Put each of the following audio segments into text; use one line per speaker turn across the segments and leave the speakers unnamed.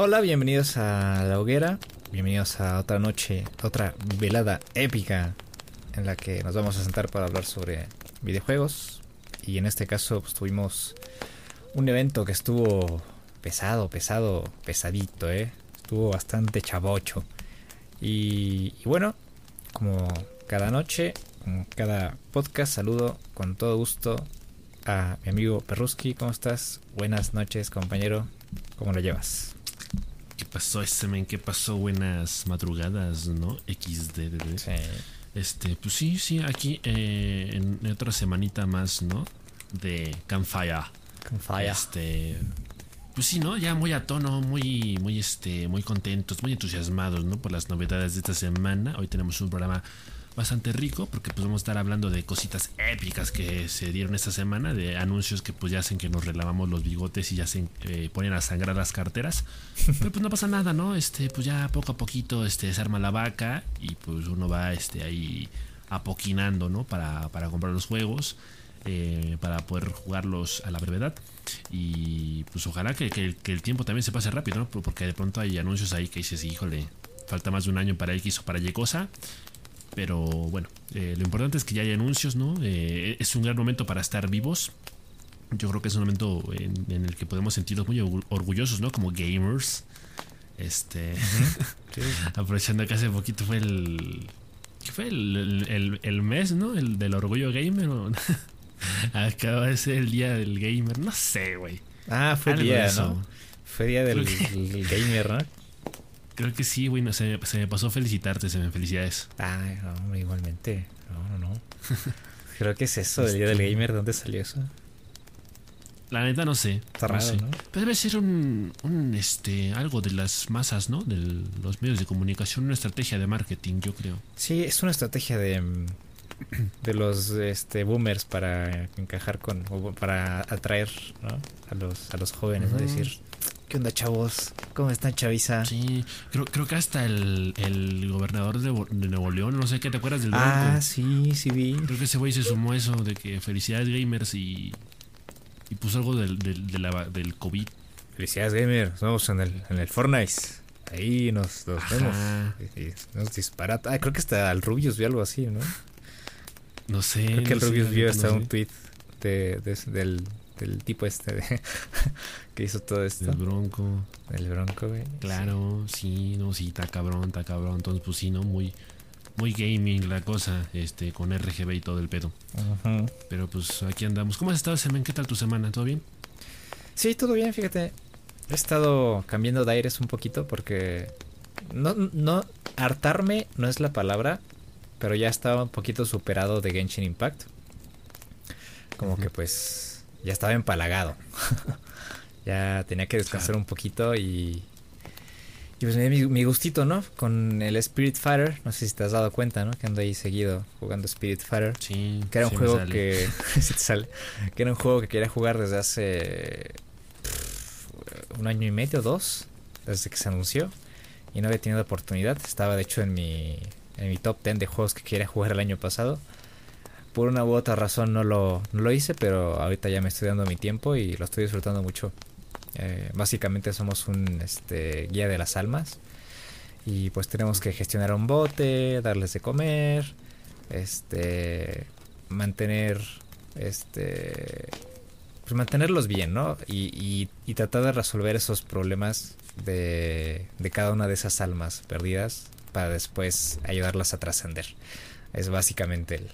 Hola, bienvenidos a La Hoguera. Bienvenidos a otra noche, otra velada épica en la que nos vamos a sentar para hablar sobre videojuegos. Y en este caso pues, tuvimos un evento que estuvo pesado, pesado, pesadito, ¿eh? Estuvo bastante chavocho. Y, bueno, como cada noche, cada podcast, saludo con todo gusto a mi amigo Perruski. ¿Cómo estás? Buenas noches, compañero. ¿Cómo lo llevas?
¿Qué pasó, ese men? ¿Qué pasó? Buenas madrugadas, ¿no? XD.
Sí.
Este, pues sí, sí, aquí eh, en otra semanita más, ¿no? De Campfire.
Falla.
Este, pues sí, ¿no? Ya muy a tono, muy, muy, este, muy contentos, muy entusiasmados, ¿no? Por las novedades de esta semana. Hoy tenemos un programa bastante rico porque pues vamos a estar hablando de cositas épicas que se dieron esta semana, de anuncios que pues ya hacen que nos relavamos los bigotes y ya se eh, ponen a sangrar las carteras. Pero pues no pasa nada, ¿no? Este, pues ya poco a poquito este, se arma la vaca y pues uno va este, ahí apoquinando, ¿no? Para, para comprar los juegos. eh, para poder jugarlos a la brevedad y pues ojalá que, que- que el tiempo también se pase rápido, ¿no? Porque de pronto hay anuncios ahí que dices, híjole, falta más de un año para X o para Y cosa, pero bueno, eh, lo importante es que ya hay anuncios, ¿no? Eh, es un gran momento para estar vivos. Yo creo que es un momento en, en el que podemos sentirnos muy orgu- orgullosos, ¿no? Como gamers. Este. aprovechando que hace poquito fue el. ¿Qué fue? El, el- el- el mes, ¿no? El del orgullo gamer. ¿o? Acaba de ser el día del gamer. No sé, güey.
Ah, fue
de
día. ¿no? Fue día del, del gamer, ¿no?
Creo que sí, güey. No, se, me- se me pasó felicitarte, se me felicidades.
Ay, no, hombre, igualmente. No, no, no. Creo que es eso del día del gamer. ¿Dónde salió eso?
La neta no sé.
Está
no
raro,
sé.
¿no?
Pero debe ser un, un, este algo de las masas, ¿no? De los medios de comunicación, una estrategia de marketing, yo creo.
Sí, es una estrategia de, de los este, boomers para encajar con, o para atraer ¿no? a, los, a los jóvenes, ¿no?
Ujú.
Decir, ¿qué onda, chavos? ¿Cómo están, chaviza?
Sí, creo, creo que hasta el, el gobernador de, Nuevo León, no sé qué, ¿te acuerdas del
Ah, sí, sí vi.
Creo que ese güey se sumó eso de que felicidades gamers y, y puso algo del, del, de la- del COVID.
Felicidades, gamer. Nos vemos en el, en el Fortnite. Ahí nos, nos vemos. Y- y nos dispara. Ah, creo que hasta el Rubius vio algo así, ¿no?
No sé.
Creo que el
no
Rubius vio hasta
no
un
sé.
tweet de, de- del, del tipo este de- que hizo todo esto.
El Bronco.
El Bronco, güey.
Claro, sí, no, sí, está cabrón, está cabrón. Entonces, pues sí, ¿no? Muy, muy gaming la cosa, este, con RGB y todo el pedo. Pero pues aquí andamos. ¿Cómo has estado, Semen? ¿Qué tal tu semana? ¿Todo bien?
Sí, todo bien, fíjate. He estado cambiando de aires un poquito porque no, no hartarme no es la palabra, pero ya estaba un poquito superado de Genshin Impact. Como que pues ya estaba empalagado. ya tenía que descansar un poquito y y pues me di mi, mi gustito, ¿no? Con el Spirit Fighter, no sé si te has dado cuenta, ¿no? Que ando ahí seguido jugando Spirit Fighter.
Sí.
Que era un
sí
juego que. te sale. Que era un juego que quería jugar desde hace. pff, un año y medio, dos. Desde que se anunció. Y no había tenido oportunidad. Estaba de hecho en mi. En mi top 10 de juegos que quería jugar el año pasado. Por una u otra razón no lo, no lo hice, pero ahorita ya me estoy dando mi tiempo y lo estoy disfrutando mucho. Eh, básicamente somos un este, guía de las almas. Y pues tenemos que gestionar un bote, darles de comer, este mantener este pues mantenerlos bien no y, y- y tratar de resolver esos problemas de, de cada una de esas almas perdidas para después ayudarlas a trascender es básicamente el,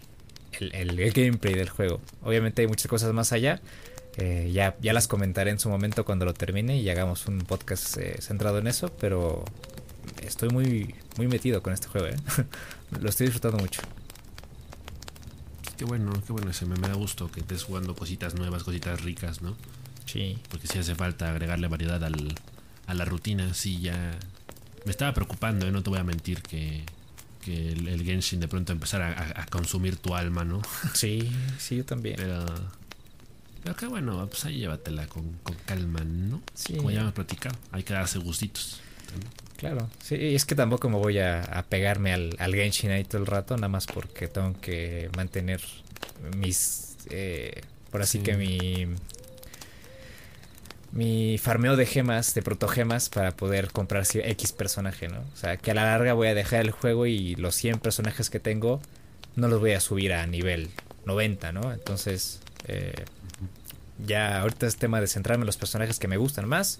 el, el- el gameplay del juego obviamente hay muchas cosas más allá eh, ya, ya las comentaré en su momento cuando lo termine y hagamos un podcast eh, centrado en eso pero estoy muy muy metido con este juego ¿eh? lo estoy disfrutando mucho
Qué bueno, qué bueno. Se me, me da gusto que estés jugando cositas nuevas, cositas ricas, ¿no?
sí
Porque sí hace falta agregarle variedad al, a la rutina. Sí, ya. Me estaba preocupando, ¿eh? No te voy a mentir que. Que el, el Genshin de pronto empezara a, a consumir tu alma, ¿no?
Sí, sí, yo también.
Pero. Pero qué bueno, pues ahí llévatela con, con calma, ¿no?
Sí.
Como ya hemos platicado, hay que darse gustitos.
Claro, sí, es que tampoco me voy a, a pegarme al, al Genshin ahí todo el rato, nada más porque tengo que mantener mis, eh, por así
Sí.
que mi, mi farmeo de gemas, de protogemas, para poder comprar X personaje, ¿no? O sea, que a la larga voy a dejar el juego y los 100 personajes que tengo no los voy a subir a nivel 90, ¿no? Entonces, eh, ya ahorita es tema de centrarme en los personajes que me gustan más,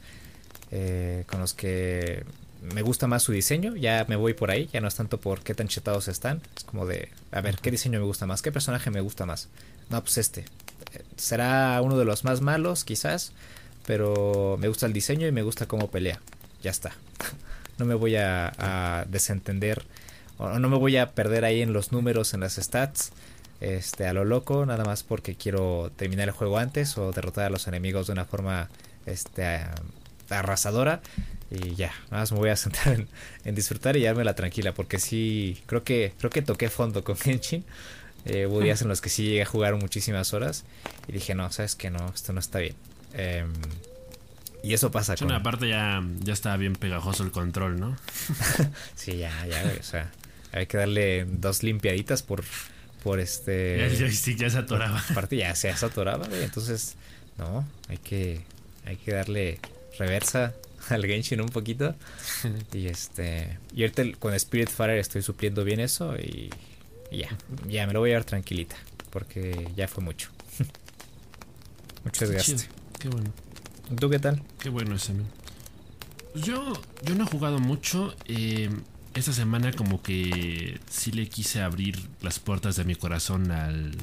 eh, con los que me gusta más su diseño, ya me voy por ahí, ya no es tanto por qué tan chetados están, es como de, a ver, ¿qué diseño me gusta más? ¿Qué personaje me gusta más? No, pues este. Eh, será uno de los más malos, quizás, pero me gusta el diseño y me gusta cómo pelea. Ya está. no me voy a, desentender o no me voy a perder ahí en los números, en las stats, este, a lo loco, nada más porque quiero terminar el juego antes o derrotar a los enemigos de una forma este, arrasadora. Y ya, nada más me voy a centrar en, disfrutar y la tranquila, porque sí, creo que, creo que toqué fondo con Genshin. Eh, hubo días en los que sí llegué a jugar muchísimas horas y dije, no, sabes que no, esto no está bien. Em, y eso pasa
con... aparte ya, ya está bien pegajoso el control, ¿no?
sí, ya, ya, o sea, hay que darle dos limpiaditas por, por este...
Ya, ya, ya se atoraba.
Aparte ya se atoraba, entonces, no, hay que, hay que darle reversa al Genshin un poquito. y este. Y ahorita con Spirit Fire estoy supliendo bien eso y, ya. Ya me lo voy a llevar tranquilita. Porque ya fue mucho. mucho desgaste.
Qué bueno.
¿Tú qué tal?
Qué bueno ese, pues Yo, yo no he jugado mucho. Eh, esta semana como que sí le quise abrir las puertas de mi corazón al...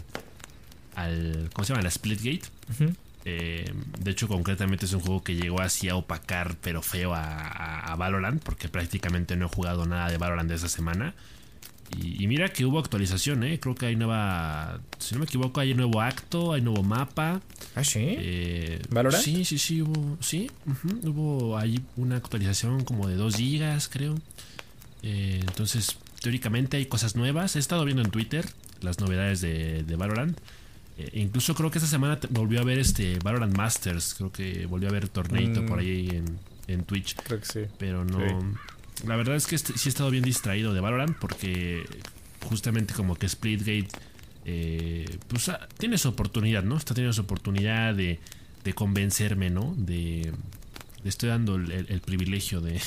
al ¿Cómo se llama? La Splitgate. Eh, de hecho, concretamente es un juego que llegó así a opacar, pero feo a, Valorant, porque prácticamente no he jugado nada de Valorant de esa semana. Y, mira que hubo actualización, ¿eh? Creo que hay nueva. Si no me equivoco, hay nuevo acto, hay nuevo mapa.
Ah, sí.
Eh, ¿Valorant? Sí, sí, sí, hubo. Sí, hubo ahí una actualización como de 2 gigas, creo. Eh, entonces, teóricamente hay cosas nuevas. He estado viendo en Twitter las novedades de, de Valorant. Eh, incluso creo que esta semana volvió a ver este Valorant Masters. Creo que volvió a ver Torneito por mm. ahí en, Twitch.
Creo que sí.
Pero no. La verdad es que este, sí he estado bien distraído de Valorant porque justamente como que Splitgate eh, pues ah, tiene su oportunidad, ¿no? Está teniendo su oportunidad de, convencerme, ¿no? De, le estoy dando el, privilegio de,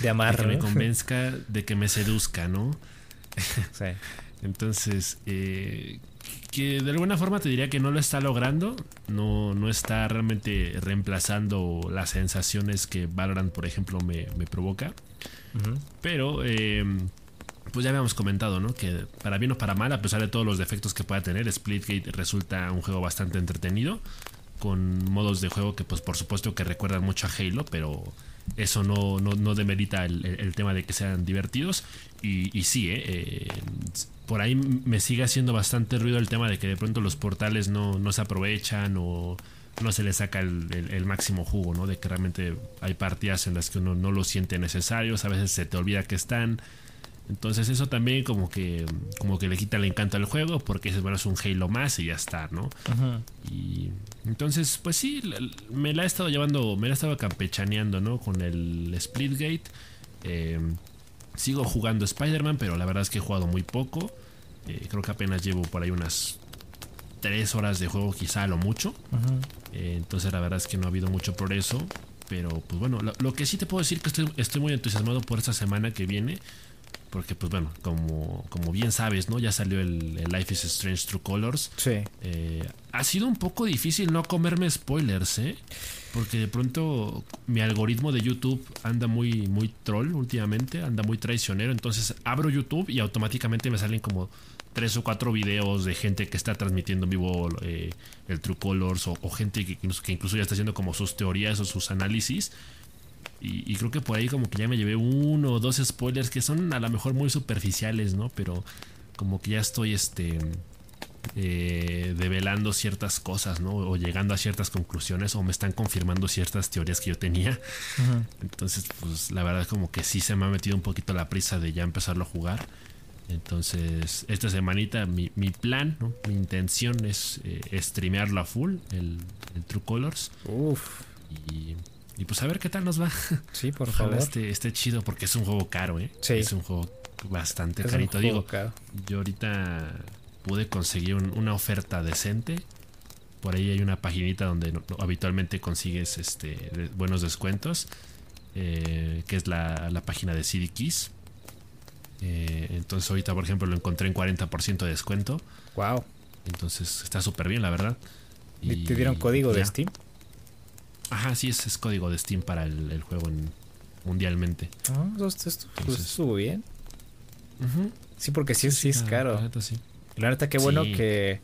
de amar,
que me convenzca, de que me seduzca, ¿no? Sí. Entonces, eh, que de alguna forma te diría que no lo está logrando, no, no está realmente reemplazando las sensaciones que Valorant, por ejemplo, me, provoca. Pero, eh, pues ya habíamos comentado, ¿no? Que para bien o para mal, a pesar de todos los defectos que pueda tener, Splitgate resulta un juego bastante entretenido, con modos de juego que, pues por supuesto que recuerdan mucho a Halo, pero eso no, no, demerita el, tema de que sean divertidos. Y, y sí, ¿eh? eh por ahí me sigue haciendo bastante ruido el tema de que de pronto los portales no, se aprovechan o no se le saca el, máximo jugo, ¿no? De que realmente hay partidas en las que uno no lo siente necesarios, a veces se te olvida que están. Entonces eso también como que como que le quita el encanto al juego porque es, bueno, es un Halo más y ya está, ¿no? Y entonces, pues sí, me la he estado llevando, me la he estado campechaneando, ¿no? Con el Splitgate. Eh, Sigo jugando Spider-Man, pero la verdad es que he jugado muy poco. Eh, creo que apenas llevo por ahí unas 3 horas de juego, quizá a lo mucho. Eh, entonces la verdad es que no ha habido mucho progreso. Pero pues bueno, lo, que sí te puedo decir que estoy, estoy muy entusiasmado por esta semana que viene. Porque, pues bueno, como, como bien sabes, ¿no? Ya salió el, Life is Strange True Colors.
Sí.
Eh, ha sido un poco difícil no comerme spoilers, ¿eh? Porque de pronto mi algoritmo de YouTube anda muy, muy troll últimamente, anda muy traicionero. Entonces abro YouTube y automáticamente me salen como tres o cuatro videos de gente que está transmitiendo en vivo eh, el True Colors o, gente que que incluso ya está haciendo como sus teorías o sus análisis. Y, creo que por ahí como que ya me llevé uno o dos spoilers que son a lo mejor muy superficiales, ¿no? Pero como que ya estoy este eh, develando ciertas cosas, ¿no? O llegando a ciertas conclusiones o me están confirmando ciertas teorías que yo tenía. Entonces, pues la verdad como que sí se me ha metido un poquito la prisa de ya empezarlo a jugar. Entonces, esta semanita mi, mi plan, ¿no? mi intención es eh, streamearlo a full, el, el True Colors.
Uf.
Y y pues a ver qué tal nos va.
Sí, por favor.
Esté, esté chido porque es un juego caro, ¿eh? Sí. Es un juego bastante carito. Digo, yo ahorita pude conseguir una oferta decente por ahí hay una paginita donde habitualmente consigues este buenos descuentos, eh, que es la, página de CD Keys. Eh, entonces ahorita, por ejemplo, lo encontré en 40% de descuento.
Wow.
Entonces está súper bien, la verdad.
¿Te dieron código de Steam?
Ajá, sí, es, es, código de Steam para el, juego mundialmente.
Ah, esto, estuvo bien. Sí, porque sí, sí, es caro. La neta, sí. La neta, qué bueno que,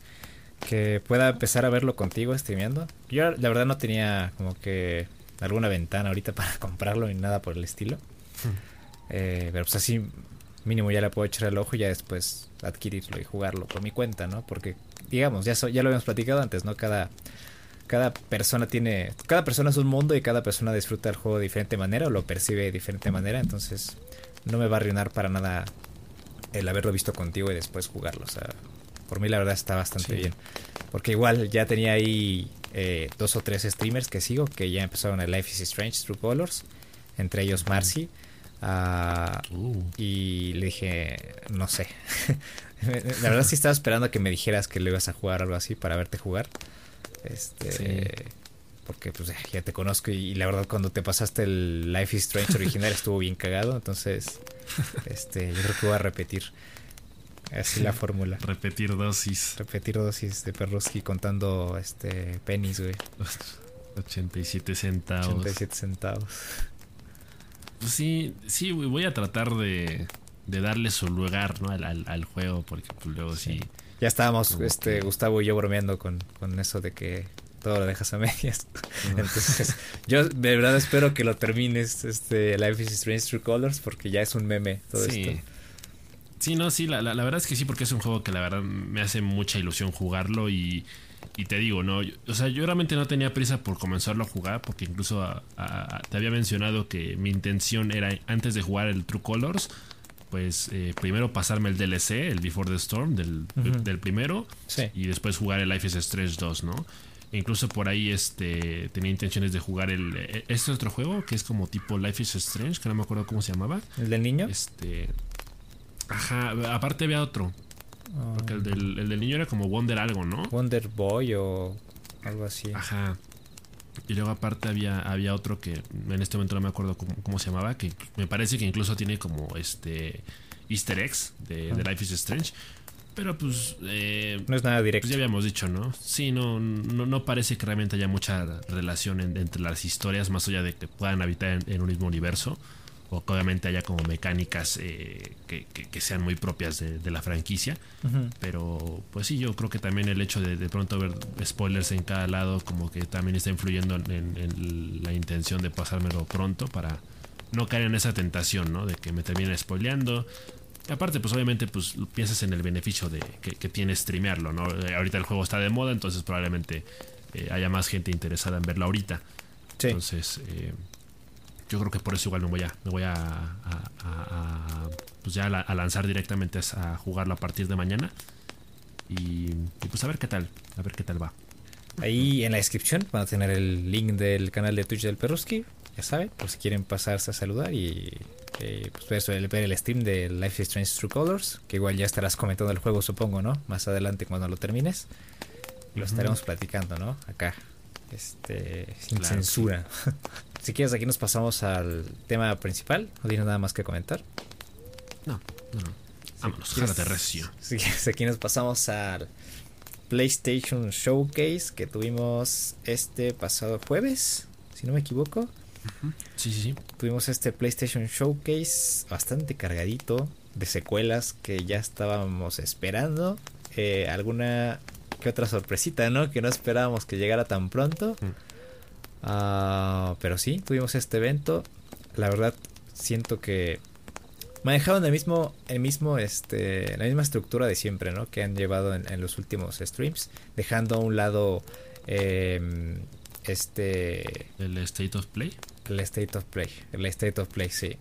que pueda empezar a verlo contigo streameando. Yo la verdad no tenía como que alguna ventana ahorita para comprarlo ni nada por el estilo. Eh, pero pues así mínimo ya le puedo echar el ojo y ya después adquirirlo y jugarlo por mi cuenta, ¿no? Porque digamos, ya, ya lo habíamos platicado antes, ¿no? Cada, cada persona tiene, cada persona es un mundo y cada persona disfruta el juego de diferente manera o lo percibe de diferente manera, entonces no me va a arruinar para nada el haberlo visto contigo y después jugarlo, o sea, por mí la verdad está bastante bien, porque igual ya tenía ahí eh, dos o tres streamers que sigo que ya empezaron el Life is Strange True Colors, entre ellos Marcy. Ah, uh. Y le dije, no sé. la verdad sí estaba esperando que me dijeras que lo ibas a jugar o algo así para verte jugar. Este, porque pues ya te conozco y, la verdad cuando te pasaste el Life is Strange original estuvo bien cagado, entonces este, yo creo que voy a repetir así la fórmula.
Repetir dosis.
Repetir dosis de Perroski contando este pennies, güey.
87 centavos.
87 centavos.
Pues sí, sí, voy a tratar de, de darle su lugar ¿no? al, al, juego, porque pues, luego sí.
Ya estábamos, este, Gustavo y yo bromeando con, con eso de que todo lo dejas a medias. Entonces, yo de verdad espero que lo termines, este, Life is Strange True Colors, porque ya es un meme todo esto.
Sí, no, sí, la, la, la, verdad es que sí, porque es un juego que la verdad me hace mucha ilusión jugarlo y, y te digo, ¿no? o sea, yo realmente no tenía prisa por comenzarlo a jugar, porque incluso te había mencionado que mi intención era, antes de jugar el True Colors, pues eh, primero pasarme el DLC, el Before the Storm del, del primero, y después jugar el Life is Strange 2, ¿no? E incluso por ahí este tenía intenciones de jugar el e, este otro juego que es como tipo Life is Strange, que no me acuerdo cómo se llamaba.
¿El del niño?
Este Ajá, aparte había otro. Porque el del, el del niño era como Wonder algo, ¿no?
Wonder Boy o algo así.
Ajá. Y luego aparte había, había otro que en este momento no me acuerdo cómo, se llamaba, que me parece que incluso tiene como este easter eggs de, Life is Strange. Pero pues... Eh,
no es nada directo.
Pues ya habíamos dicho, ¿no? Sí, no, no, no parece que realmente haya mucha relación entre las historias, más allá de que puedan habitar en un mismo universo o que obviamente haya como mecánicas eh, que, sean muy propias de, la franquicia. Pero pues sí, yo creo que también el hecho de de pronto ver spoilers en cada lado como que también está influyendo en, la intención de pasármelo pronto para no caer en esa tentación, ¿no? De que me termine spoileando. aparte, pues obviamente pues piensas en el beneficio de que, tiene streamearlo, ¿no? Eh, ahorita el juego está de moda, entonces probablemente eh, haya más gente interesada en verlo ahorita. Entonces, yo creo que por eso igual me voy a, me voy a, pues ya a, lanzar directamente a jugarlo a partir de mañana. Y, pues a ver qué tal, a ver qué tal va.
Ahí en la descripción van a tener el link del canal de Twitch del Perruski, ya saben, por si quieren pasarse a saludar y eh, pues ver, ver el stream de Life is Strange True Colors, que igual ya estarás comentando el juego, supongo, ¿no? Más adelante cuando lo termines. Lo estaremos platicando, ¿no? Acá, este, sin censura. Si quieres, aquí nos pasamos al tema principal. ¿No tienes nada más que comentar?
No, no, no. Vámonos, jálate recio.
Si quieres, aquí nos pasamos al PlayStation Showcase que tuvimos este pasado jueves, si no me equivoco.
Sí, sí, sí.
Tuvimos este PlayStation Showcase bastante cargadito de secuelas que ya estábamos esperando. Eh, alguna que otra sorpresita, ¿no? Que no esperábamos que llegara tan pronto. Ah, pero sí, tuvimos este evento. La verdad, siento que manejaron el mismo, el mismo, este, la misma estructura de siempre, ¿no? Que han llevado en, los últimos streams, dejando a un lado, em, este,
el State of Play.
El State of Play, el State of Play, sí.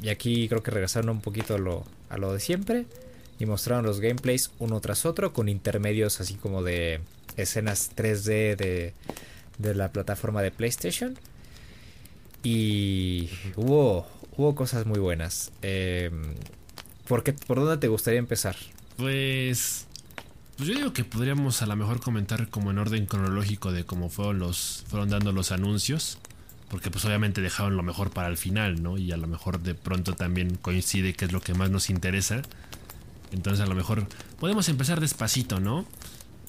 y aquí creo que regresaron un poquito a lo, a lo de siempre y mostraron los gameplays uno tras otro con intermedios así como de escenas 3D de de la plataforma de PlayStation. Y hubo, hubo cosas muy buenas. Eh, ¿por, ¿Por dónde te gustaría empezar?
Pues Pues yo digo que podríamos a lo mejor comentar como en orden cronológico de cómo fueron los fueron dando los anuncios, porque pues obviamente dejaron lo mejor para el final, ¿no? Y a lo mejor de pronto también coincide que es lo que más nos interesa. Entonces a lo mejor podemos empezar despacito, ¿no?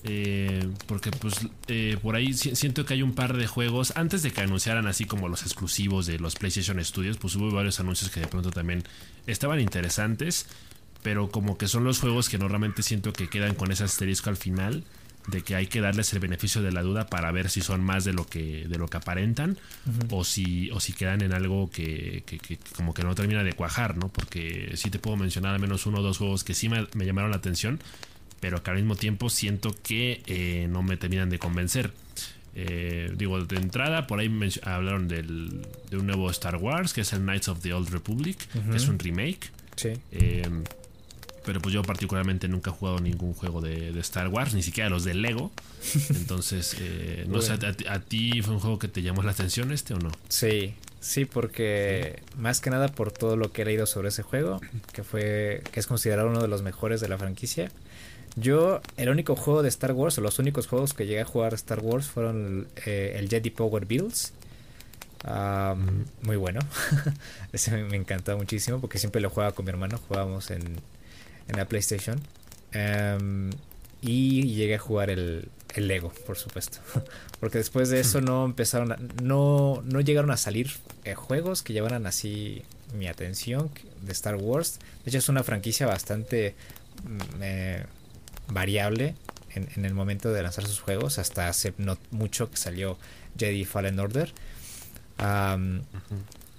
Eh, porque pues eh, por ahí siento que hay un par de juegos. Antes de que anunciaran así como los exclusivos de los PlayStation Studios pues hubo varios anuncios que de pronto también estaban interesantes pero como que son los juegos que normalmente siento que quedan con ese asterisco al final de que hay que darles el beneficio de la duda para ver si son más de lo que de lo que aparentan o si o si quedan en algo que, como que no termina de cuajar no porque sí te puedo mencionar al menos uno o dos juegos que sí me, me llamaron la atención pero que al mismo tiempo siento que eh, no me terminan de convencer. Eh, digo, de entrada, por ahí hablaron del, de un nuevo Star Wars, que es el Knights of the Old Republic, que es un remake.
Sí.
Eh, pero pues yo particularmente nunca he jugado ningún juego de, Star Wars, ni siquiera los de Lego. Entonces, no sé, ¿a, ti fue un juego que te llamó la atención este o no?
Sí, sí, porque más que nada por todo lo que he leído sobre ese juego, que fue que es considerado uno de los mejores de la franquicia. Yo, el único juego de Star Wars, o los únicos juegos que llegué a jugar Star Wars fueron eh, el Jedi Power Builds. muy bueno. Ese me, encantó muchísimo porque siempre lo jugaba con mi hermano. Jugábamos en, en la PlayStation. y llegué a jugar el, el Lego, por supuesto. porque después de eso no empezaron a, no, no llegaron a salir eh, juegos que llevaran así mi atención de Star Wars. De hecho es una franquicia bastante... Mm, eh, variable en, el momento de lanzar sus juegos. Hasta hace no mucho que salió Jedi Fallen Order.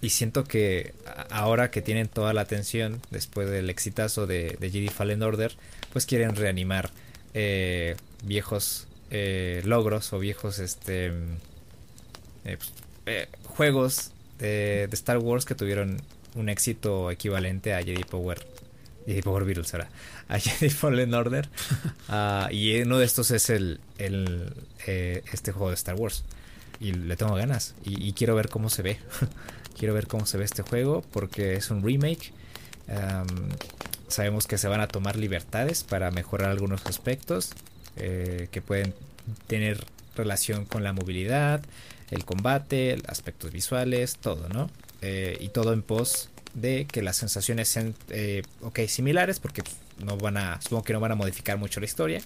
Y siento que ahora que tienen toda la atención después del exitazo de, Jedi Fallen Order, pues quieren reanimar eh, viejos eh, logros o viejos este eh, pues, juegos de, de, Star Wars que tuvieron un éxito equivalente a Jedi Power Jedi Power Virus ahora a Jedi Fallen Order. Ah, y uno de estos es el, el eh, este juego de Star Wars. Y le tengo ganas. Y, quiero ver cómo se ve. quiero ver cómo se ve este juego porque es un remake. sabemos que se van a tomar libertades para mejorar algunos aspectos eh, que pueden tener relación con la movilidad, el combate, aspectos visuales, todo, ¿no? Eh, y todo en pos de que las sensaciones sean, ok, similares, porque no van a, supongo que no van a modificar mucho la historia.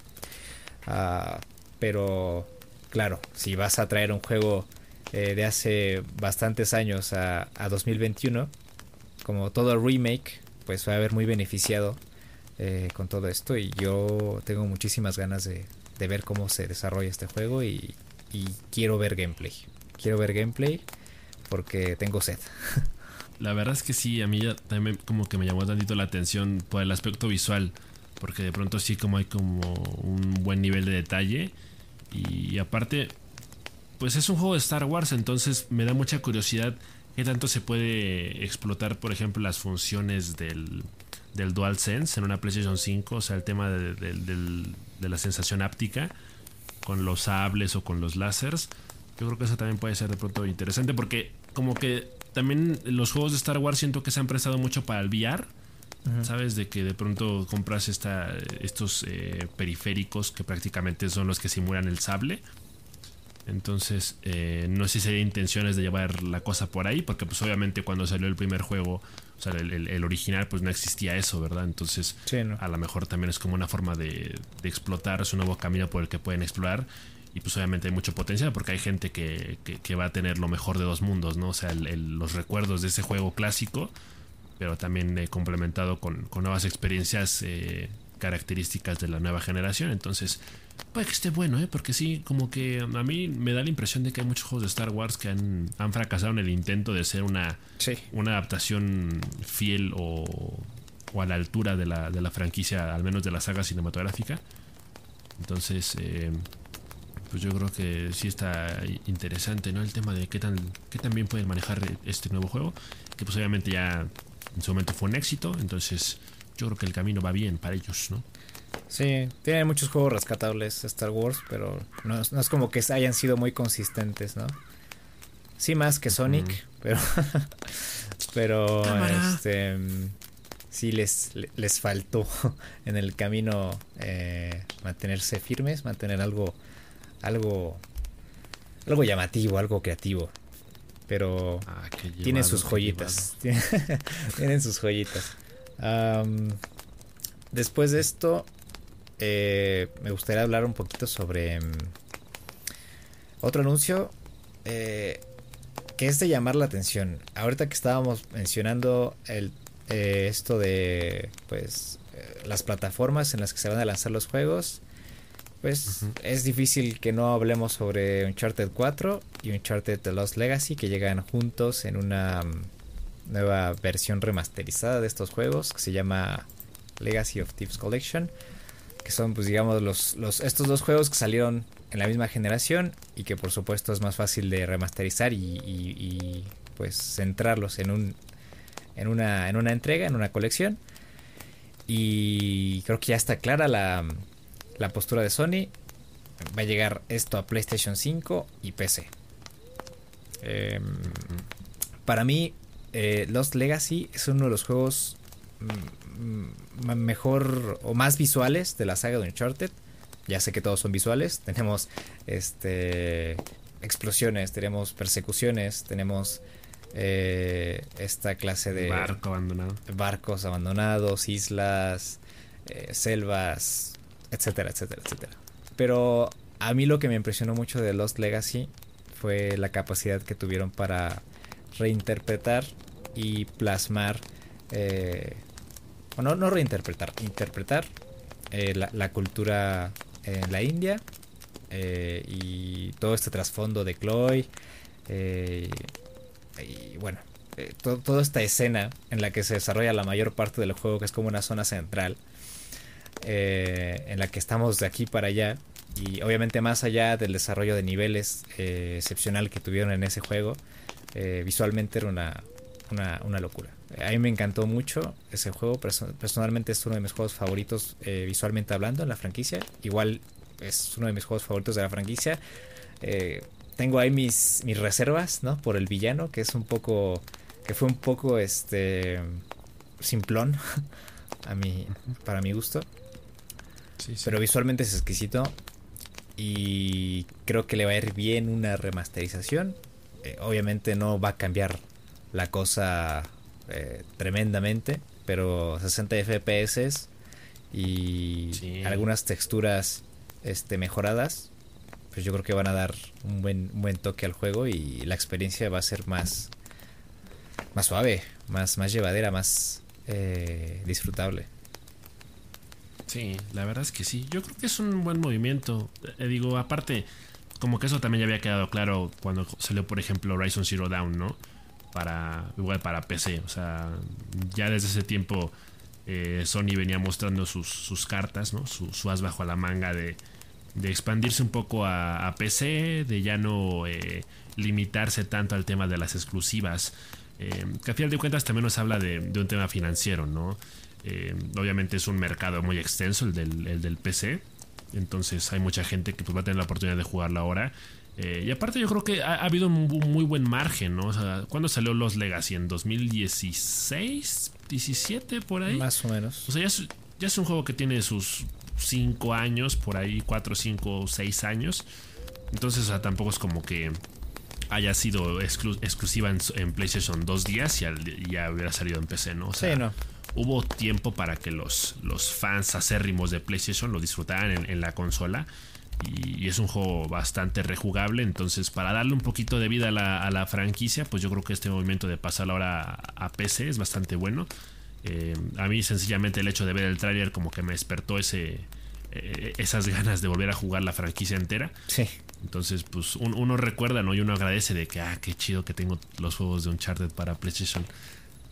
Ah, pero claro, si vas a traer un juego eh, de hace bastantes años a, 2021, como todo remake, pues va a haber muy beneficiado eh, con todo esto. Y yo tengo muchísimas ganas de, ver cómo se desarrolla este juego y, y quiero ver gameplay. Quiero ver gameplay porque tengo sed.
La verdad es que sí, a mí ya también como que me llamó tantito la atención por el aspecto visual, porque de pronto sí como hay como un buen nivel de detalle y aparte pues es un juego de Star Wars, entonces me da mucha curiosidad qué tanto se puede explotar, por ejemplo, las funciones del, del DualSense en una PlayStation 5, o sea, el tema de, de la sensación áptica con los sables o con los láseres. Yo creo que eso también puede ser de pronto interesante porque como que también los juegos de Star Wars siento que se han prestado mucho para el VR. ¿Sabes? De que de pronto compras esta, estos eh, periféricos que prácticamente son los que simulan el sable. Entonces, eh, no sé si hay intenciones de llevar la cosa por ahí, porque pues obviamente cuando salió el primer juego, o sea, el, original, pues no existía eso, ¿verdad? Entonces, a lo mejor también es como una forma de, de explotar, es un nuevo camino por el que pueden explorar y pues obviamente hay mucho potencial porque hay gente que, va a tener lo mejor de dos mundos, ¿no? O sea, los recuerdos de ese juego clásico, pero también eh, complementado con, nuevas experiencias eh, características de la nueva generación. Entonces, puede que esté bueno, ¿eh? Porque sí, como que a mí me da la impresión de que hay muchos juegos de Star Wars que han, fracasado en el intento de ser una, una adaptación fiel o, o, a la altura de la, de la franquicia, al menos de la saga cinematográfica. Entonces, eh, pues yo creo que sí está interesante, ¿no? El tema de qué tan, qué tan bien pueden manejar este nuevo juego, que pues obviamente ya en su momento fue un éxito, entonces yo creo que el camino va bien para ellos, ¿no?
Sí, tiene muchos juegos rescatables Star Wars, pero no, es como que hayan sido muy consistentes, ¿no? Sí, más que Sonic, pero. pero. Este. sí les, les faltó en el camino eh, mantenerse firmes, mantener algo, algo, algo llamativo, algo creativo. Pero ah, tienen sus joyitas. tienen sus joyitas. después de esto, eh, me gustaría hablar un poquito sobre mm, otro anuncio eh, que es de llamar la atención. Ahorita que estábamos mencionando el eh, esto de pues las plataformas en las que se van a lanzar los juegos, pues es difícil que no hablemos sobre Uncharted 4 y Uncharted The Lost Legacy que llegan juntos en una mm, nueva versión remasterizada de estos juegos que se llama Legacy of Thieves Collection que son pues digamos los, los estos dos juegos que salieron en la misma generación y que por supuesto es más fácil de remasterizar y, y pues centrarlos en un en una, en una entrega, en una colección. Y creo que ya está clara la, la postura de Sony. Va a llegar esto a PlayStation 5 y PC. Em, para mí, eh, Lost Legacy es uno de los juegos mm, mejor o más visuales de la saga de Uncharted. Ya sé que todos son visuales. Tenemos este explosiones, tenemos persecuciones, tenemos eh, esta clase de
Barco abandonado.
barcos abandonados, islas, eh, selvas, etcétera, etcétera, etcétera. Pero a mí lo que me impresionó mucho de Lost Legacy fue la capacidad que tuvieron para reinterpretar y plasmar, eh, bueno, no reinterpretar, interpretar eh, la, la, cultura en la India y todo este trasfondo de Chloe y bueno, eh, toda esta escena en la que se desarrolla la mayor parte del juego, que es como una zona central, eh, en la que estamos de aquí para allá, y obviamente más allá del desarrollo de niveles eh, excepcional que tuvieron en ese juego, visualmente era una, una, locura. A mí me encantó mucho ese juego, personalmente es uno de mis juegos favoritos visualmente hablando en la franquicia, igual es uno de mis juegos favoritos de la franquicia tengo ahí mis, mis reservas, ¿no? Por el villano, que es un poco, que fue un poco, este, simplón a mí, para mi gusto. Pero visualmente es exquisito y creo que le va a ir bien una remasterización. Eh, obviamente no va a cambiar la cosa eh, tremendamente, pero 60 FPS y algunas texturas este, mejoradas pues yo creo que van a dar un buen, buen toque al juego y la experiencia va a ser más, más suave, más, más llevadera, más eh, disfrutable.
Sí, la verdad es que sí. Yo creo que es un buen movimiento. Eh, digo, aparte, como que eso también ya había quedado claro cuando salió, por ejemplo, Horizon Zero Dawn, ¿no? Para, igual para PC. O sea, ya desde ese tiempo eh, Sony venía mostrando sus, sus cartas, ¿no? Su, su as bajo la manga de de expandirse un poco a, PC, de ya no eh, limitarse tanto al tema de las exclusivas. Eh, que a final de cuentas también nos habla de, un tema financiero, ¿no? Eh, obviamente es un mercado muy extenso el del, PC. Entonces hay mucha gente que pues, va a tener la oportunidad de jugarlo ahora. y aparte yo creo que ha, habido un muy buen margen, ¿no? O sea, ¿cuándo salió Los Legacy? ¿En 2016? ¿17 por ahí?
Más o menos.
O sea, ya ya es un juego que tiene sus 5 años, por ahí 4, 5, 6 años. Entonces, tampoco es como que haya sido exclusiva en, PlayStation dos días y ya hubiera salido en PC, ¿no? O sea, no. Hubo tiempo para que los, los fans acérrimos de PlayStation lo disfrutaran en, la consola. Y, es un juego bastante rejugable. Entonces, para darle un poquito de vida a la, franquicia, pues yo creo que este movimiento de pasarlo ahora a, a PC es bastante bueno. Eh, a mí sencillamente el hecho de ver el tráiler como que me despertó ese, eh, esas ganas de volver a jugar la franquicia entera.
Sí.
Entonces, pues uno recuerda, ¿no? Y uno agradece de que, ah, qué chido que tengo los juegos de Uncharted para PlayStation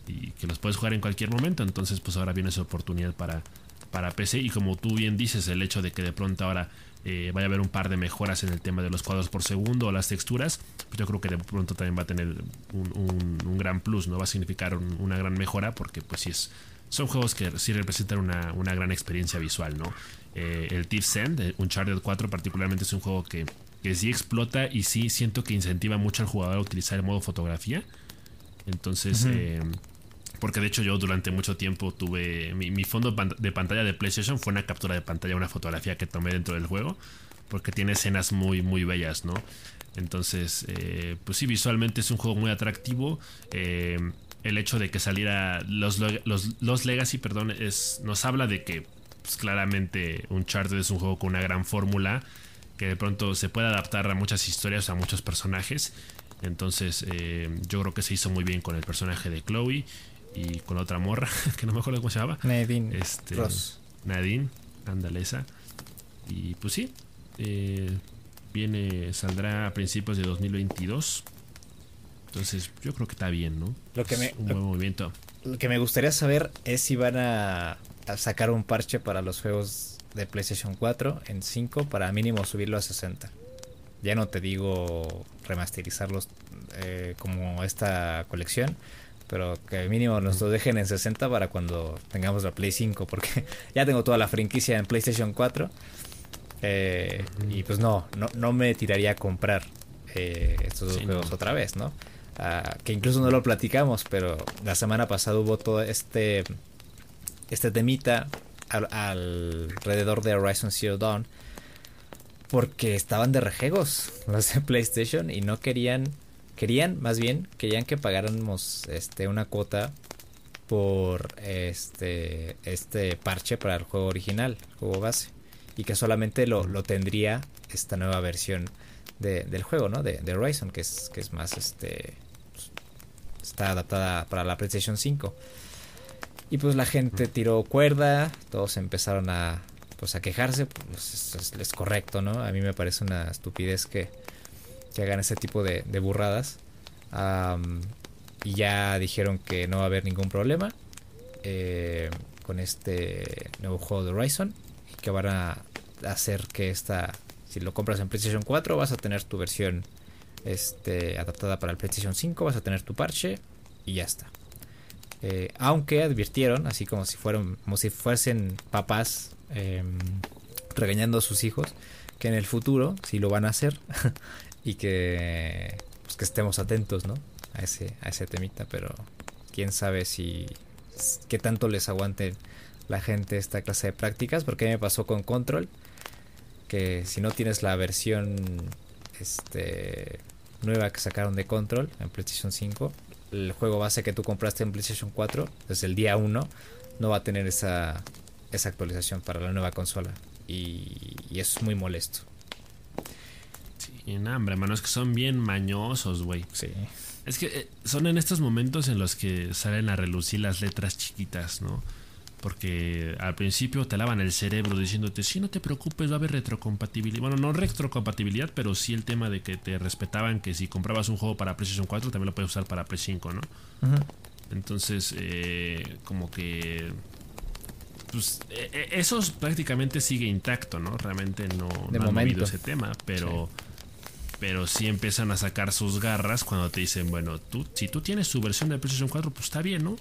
y que los puedes jugar en cualquier momento. Entonces, pues ahora viene esa oportunidad para, para PC. Y como tú bien dices, el hecho de que de pronto ahora eh, vaya a haber un par de mejoras en el tema de los cuadros por segundo o las texturas, pues yo creo que de pronto también va a tener un, gran plus, ¿no? Va a significar una gran mejora porque pues sí es, son juegos que sí representan una, gran experiencia visual, ¿no? Eh, el Thief's End, Uncharted 4 particularmente es un juego que, que sí explota y sí siento que incentiva mucho al jugador a utilizar el modo fotografía. Entonces, Porque de hecho yo durante mucho tiempo tuve... Mi, fondo de pantalla de PlayStation fue una captura de pantalla, una fotografía que tomé dentro del juego. Porque tiene escenas muy, muy bellas, ¿no? Entonces, eh, pues sí, visualmente es un juego muy atractivo. Eh, el hecho de que saliera los, los, Legacy, perdón, es, nos habla de que pues, claramente Uncharted es un juego con una gran fórmula que de pronto se puede adaptar a muchas historias, a muchos personajes. Entonces, eh, yo creo que se hizo muy bien con el personaje de Chloe y con otra morra, que no me acuerdo cómo se llamaba.
Nadine.
Este, Nadine, andalesa. Y pues sí, eh, viene, saldrá a principios de 2022. Entonces, yo creo que está bien, ¿no?
Lo que me,
un buen movimiento.
Lo que me gustaría saber es si van a, sacar un parche para los juegos de PlayStation 4 en 5 para mínimo subirlo a 60. Ya no te digo remasterizarlos eh, como esta colección, pero que mínimo nos lo dejen en 60 para cuando tengamos la Play 5, porque ya tengo toda la franquicia en PlayStation 4. Eh, y pues no, no, no, me tiraría a comprar eh, estos dos juegos otra vez, ¿no? Ah, que incluso no lo platicamos, pero la semana pasada hubo todo este, este temita alrededor de Horizon Zero Dawn, porque estaban de rejegos los de PlayStation y no querían, querían más bien, querían que pagáramos este, una cuota por este, este parche para el juego original, el juego base, y que solamente lo, lo tendría esta nueva versión del juego, ¿no? De, de Horizon, que es, que es más este está adaptada para la PlayStation 5. Y pues la gente tiró cuerda, todos empezaron a pues a quejarse, pues es, correcto, ¿no? A mí me parece una estupidez que, que hagan ese tipo de, burradas. y ya dijeron que no va a haber ningún problema eh, con este nuevo juego de Horizon que van a hacer que esta, si lo compras en PlayStation 4 vas a tener tu versión este, adaptada para el PlayStation 5, vas a tener tu parche y ya está. Eh, aunque advirtieron, así como si fueran, como si fuesen papás em, regañando a sus hijos, que en el futuro sí lo van a hacer y que, pues, que estemos atentos, ¿no? A ese, a ese temita, pero quién sabe si qué tanto les aguante la gente esta clase de prácticas, porque me pasó con Control, que si no tienes la versión este nueva que sacaron de Control en PlayStation 5, el juego base que tú compraste en PlayStation 4 desde el día 1 no va a tener esa, esa actualización para la nueva consola. Y, es muy molesto.
Sí, no, hombre, hermano, es que son bien mañosos, güey.
Sí.
Es que eh, son en estos momentos en los que salen a relucir las letras chiquitas, ¿no? Porque al principio te lavan el cerebro diciéndote, sí, no te preocupes, va a haber retrocompatibilidad. Bueno, no retrocompatibilidad, pero sí el tema de que te respetaban que si comprabas un juego para PlayStation 4 también lo puedes usar para Play 5, ¿no? Entonces, eh, como que... Pues e, e, eso prácticamente sigue intacto, ¿no? Realmente no,
no ha habido
ese tema, pero... Pero sí empiezan a sacar sus garras cuando te dicen, bueno, tú, si tú tienes su versión de PlayStation 4, pues está bien, ¿no?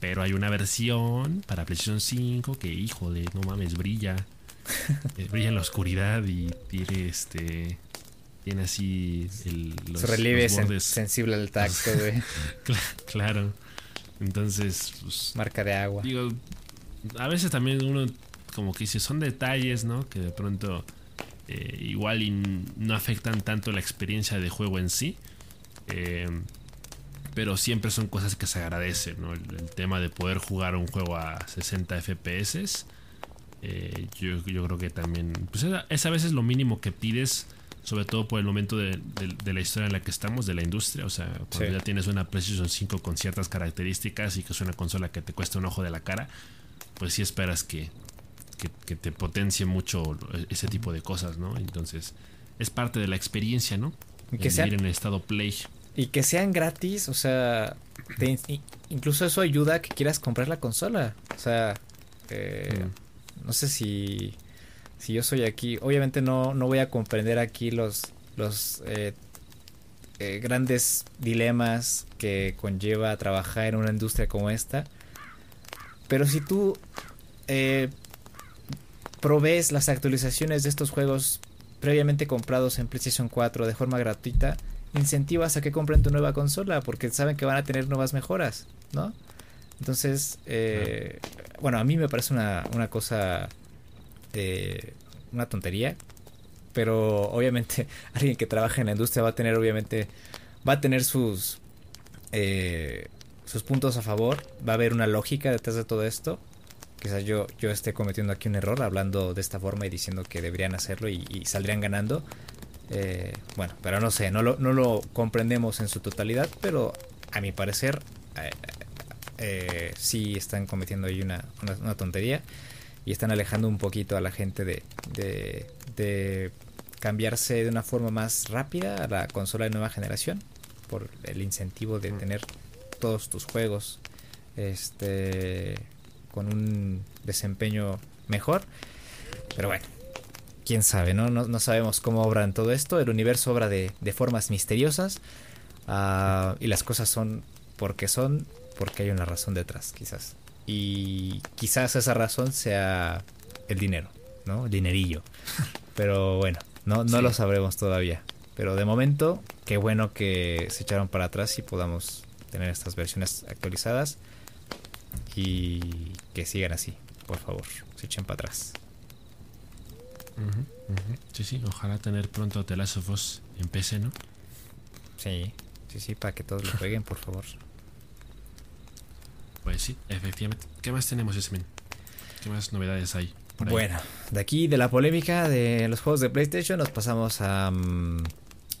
Pero hay una versión para PlayStation 5 que, híjole, no mames, brilla. Eh, brilla en la oscuridad y tiene este. Tiene así el,
los, Su relieve sensible al tacto, güey.
claro. Entonces, pues,
Marca de agua.
Digo, a veces también uno como que dice, son detalles, ¿no? Que de pronto eh, igual no afectan tanto la experiencia de juego en sí. Eh, pero siempre son cosas que se agradecen, ¿no? El, tema de poder jugar un juego a 60 FPS, eh, yo, creo que también, pues es, a veces lo mínimo que pides, sobre todo por el momento de, la historia en la que estamos, de la industria, o sea, cuando ya tienes una PlayStation 5 con ciertas características y que es una consola que te cuesta un ojo de la cara, pues sí esperas que, que, te potencie mucho ese tipo de cosas, ¿no? Entonces, es parte de la experiencia, ¿no?
Que sea,
en el estado play.
Y que sean gratis, o sea, incluso eso ayuda a que quieras comprar la consola. O sea, eh, no sé si, si yo soy aquí, obviamente no, no voy a comprender aquí los, los eh, eh, grandes dilemas que conlleva trabajar en una industria como esta. Pero si tú provees las actualizaciones de estos juegos previamente comprados en PlayStation 4 de forma gratuita, incentivas a que compren tu nueva consola porque saben que van a tener nuevas mejoras, ¿no? Entonces, eh, bueno, a mí me parece una, una cosa, eh, una tontería, pero obviamente alguien que trabaja en la industria va a tener, obviamente, va a tener sus, eh, sus puntos a favor, va a haber una lógica detrás de todo esto. Quizás yo, yo esté cometiendo aquí un error hablando de esta forma y diciendo que deberían hacerlo y, y saldrían ganando. Eh, bueno, pero no sé, no lo, no lo comprendemos en su totalidad, pero a mi parecer eh, eh, sí están cometiendo ahí una, una, una, tontería y están alejando un poquito a la gente de, de, de, cambiarse de una forma más rápida a la consola de nueva generación por el incentivo de tener todos tus juegos este con un desempeño mejor pero bueno quién sabe, ¿no? No, no sabemos cómo obran todo esto. El universo obra de, de formas misteriosas. Uh, y las cosas son porque son, porque hay una razón detrás, quizás. Y quizás esa razón sea el dinero, ¿no? El dinerillo. Pero bueno, no, no sí. lo sabremos todavía. Pero de momento, qué bueno que se echaron para atrás y podamos tener estas versiones actualizadas. Y que sigan así, por favor. Se echen para atrás.
Uh -huh, uh -huh. Sí, sí, ojalá tener pronto The Last of Us en PC, ¿no?
Sí, sí, sí, para que todos lo jueguen, por favor.
Pues sí, efectivamente. ¿Qué más tenemos, Esmen? ¿Qué más novedades hay?
Bueno, de aquí de la polémica de los juegos de PlayStation nos pasamos a... Um,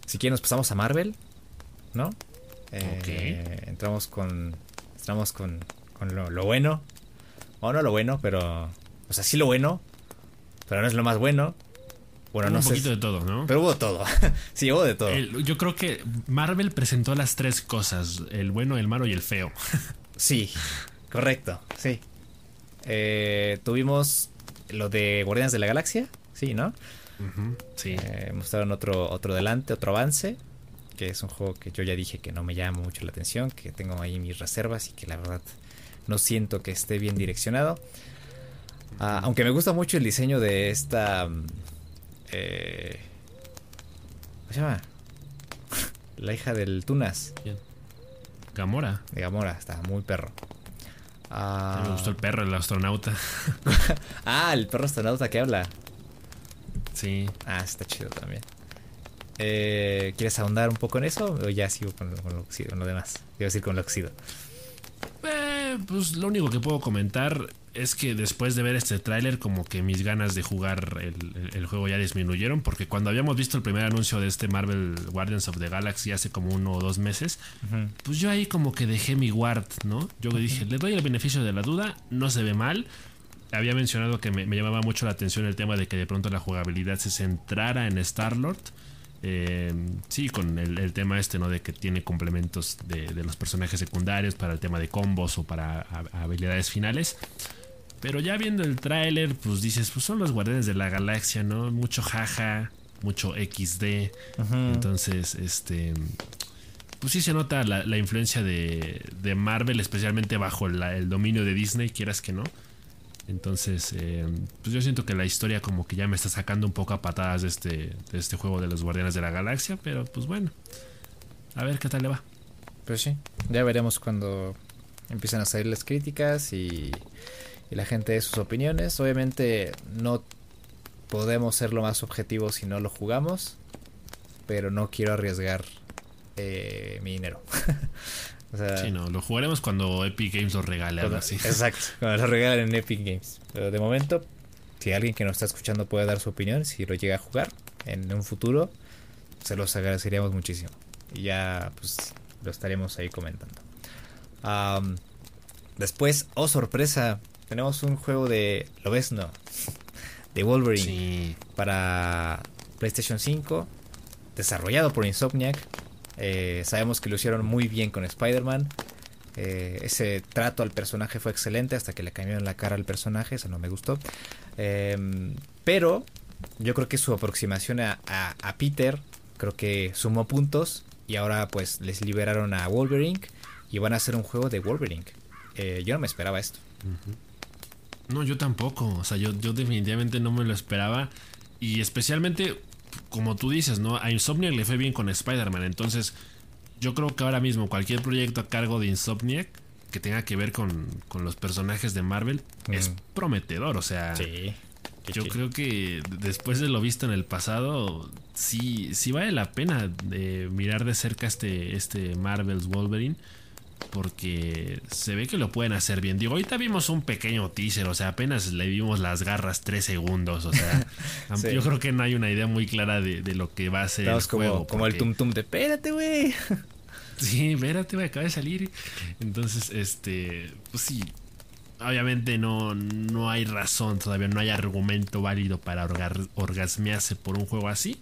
si quieren nos pasamos a Marvel, ¿no? Eh,
okay.
Entramos con... Entramos con, con lo, lo bueno. O no lo bueno, pero... O sea, sí lo bueno, pero no es lo más bueno. Bueno,
hubo
no
un
sé.
poquito de todo, ¿no?
Pero hubo todo. sí, hubo de todo.
El, yo creo que Marvel presentó las tres cosas: el bueno, el malo y el feo.
sí, correcto, sí. Eh, tuvimos lo de Guardianes de la Galaxia, sí, ¿no?
Uh -huh, sí.
Eh, mostraron otro, otro delante, otro avance. Que es un juego que yo ya dije que no me llama mucho la atención, que tengo ahí mis reservas y que la verdad no siento que esté bien direccionado. Uh, aunque me gusta mucho el diseño de esta. Eh, ¿Cómo se llama? La hija del Tunas.
¿Quién? Gamora.
De Gamora, está muy perro.
Uh, me gustó el perro, el astronauta.
ah, el perro astronauta que habla.
Sí.
Ah, está chido también. Eh, ¿Quieres ahondar un poco en eso? O ya sigo con, con, lo, con lo demás. Quiero decir con lo oxido.
Eh, pues lo único que puedo comentar es que después de ver este tráiler como que mis ganas de jugar el, el, juego ya disminuyeron porque cuando habíamos visto el primer anuncio de este Marvel Guardians of the Galaxy hace como uno o dos meses, uh -huh. pues yo ahí como que dejé mi guard, ¿no? Yo uh -huh. dije, le doy el beneficio de la duda, no se ve mal. Había mencionado que me, me llamaba mucho la atención el tema de que de pronto la jugabilidad se centrara en Star-Lord. Eh, sí, con el, el, tema este, ¿no? De que tiene complementos de, de, los personajes secundarios para el tema de combos o para a, habilidades finales. Pero ya viendo el tráiler, pues dices, pues son los guardianes de la galaxia, ¿no? Mucho jaja, mucho XD. -huh. Entonces, este. Pues sí se nota la, la influencia de, de, Marvel, especialmente bajo la, el dominio de Disney, quieras que no. Entonces, eh, pues yo siento que la historia como que ya me está sacando un poco a patadas de este, de este juego de los Guardianes de la Galaxia, pero pues bueno, a ver qué tal le va.
Pues sí, ya veremos cuando empiezan a salir las críticas y, y la gente de sus opiniones. Obviamente no podemos ser lo más objetivos si no lo jugamos, pero no quiero arriesgar eh, mi dinero.
O sea, sí, no, lo jugaremos cuando Epic Games lo regale,
cuando,
algo así.
Exacto, cuando lo regalen en Epic Games. Pero de momento, si alguien que nos está escuchando puede dar su opinión, si lo llega a jugar en un futuro, se los agradeceríamos muchísimo. Y ya, pues, lo estaremos ahí comentando. Um, después, oh sorpresa, tenemos un juego de ¿Lo ves? No. De Wolverine
sí.
para PlayStation 5, desarrollado por Insomniac. Eh, sabemos que lo hicieron muy bien con Spider-Man. Eh, ese trato al personaje fue excelente hasta que le cambiaron la cara al personaje, eso no me gustó. Eh, pero yo creo que su aproximación a, Peter creo que sumó puntos y ahora pues les liberaron a Wolverine y van a hacer un juego de Wolverine. Yo no me esperaba esto.
No, yo tampoco. O sea, yo, yo definitivamente no me lo esperaba. Y especialmente como tú dices, ¿no? A Insomniac le fue bien con Spider-Man. Entonces, yo creo que ahora mismo cualquier proyecto a cargo de Insomniac que tenga que ver con, con los personajes de Marvel es
Mm.
prometedor. O sea,
Sí.
yo creo que después de lo visto en el pasado, sí, sí vale la pena de mirar de cerca este, este Marvel's Wolverine. Porque se ve que lo pueden hacer bien. Digo, ahorita vimos un pequeño teaser, o sea, apenas le vimos las garras tres segundos. O sea,
Sí.
yo creo que no hay una idea muy clara de, de lo que va a ser
Estamos
el
como,
juego.
como el tum tum de espérate, güey.
Sí, espérate, güey, acaba de salir. Entonces, este, pues sí, obviamente no, no hay razón, todavía no hay argumento válido para orgasmearse por un juego así.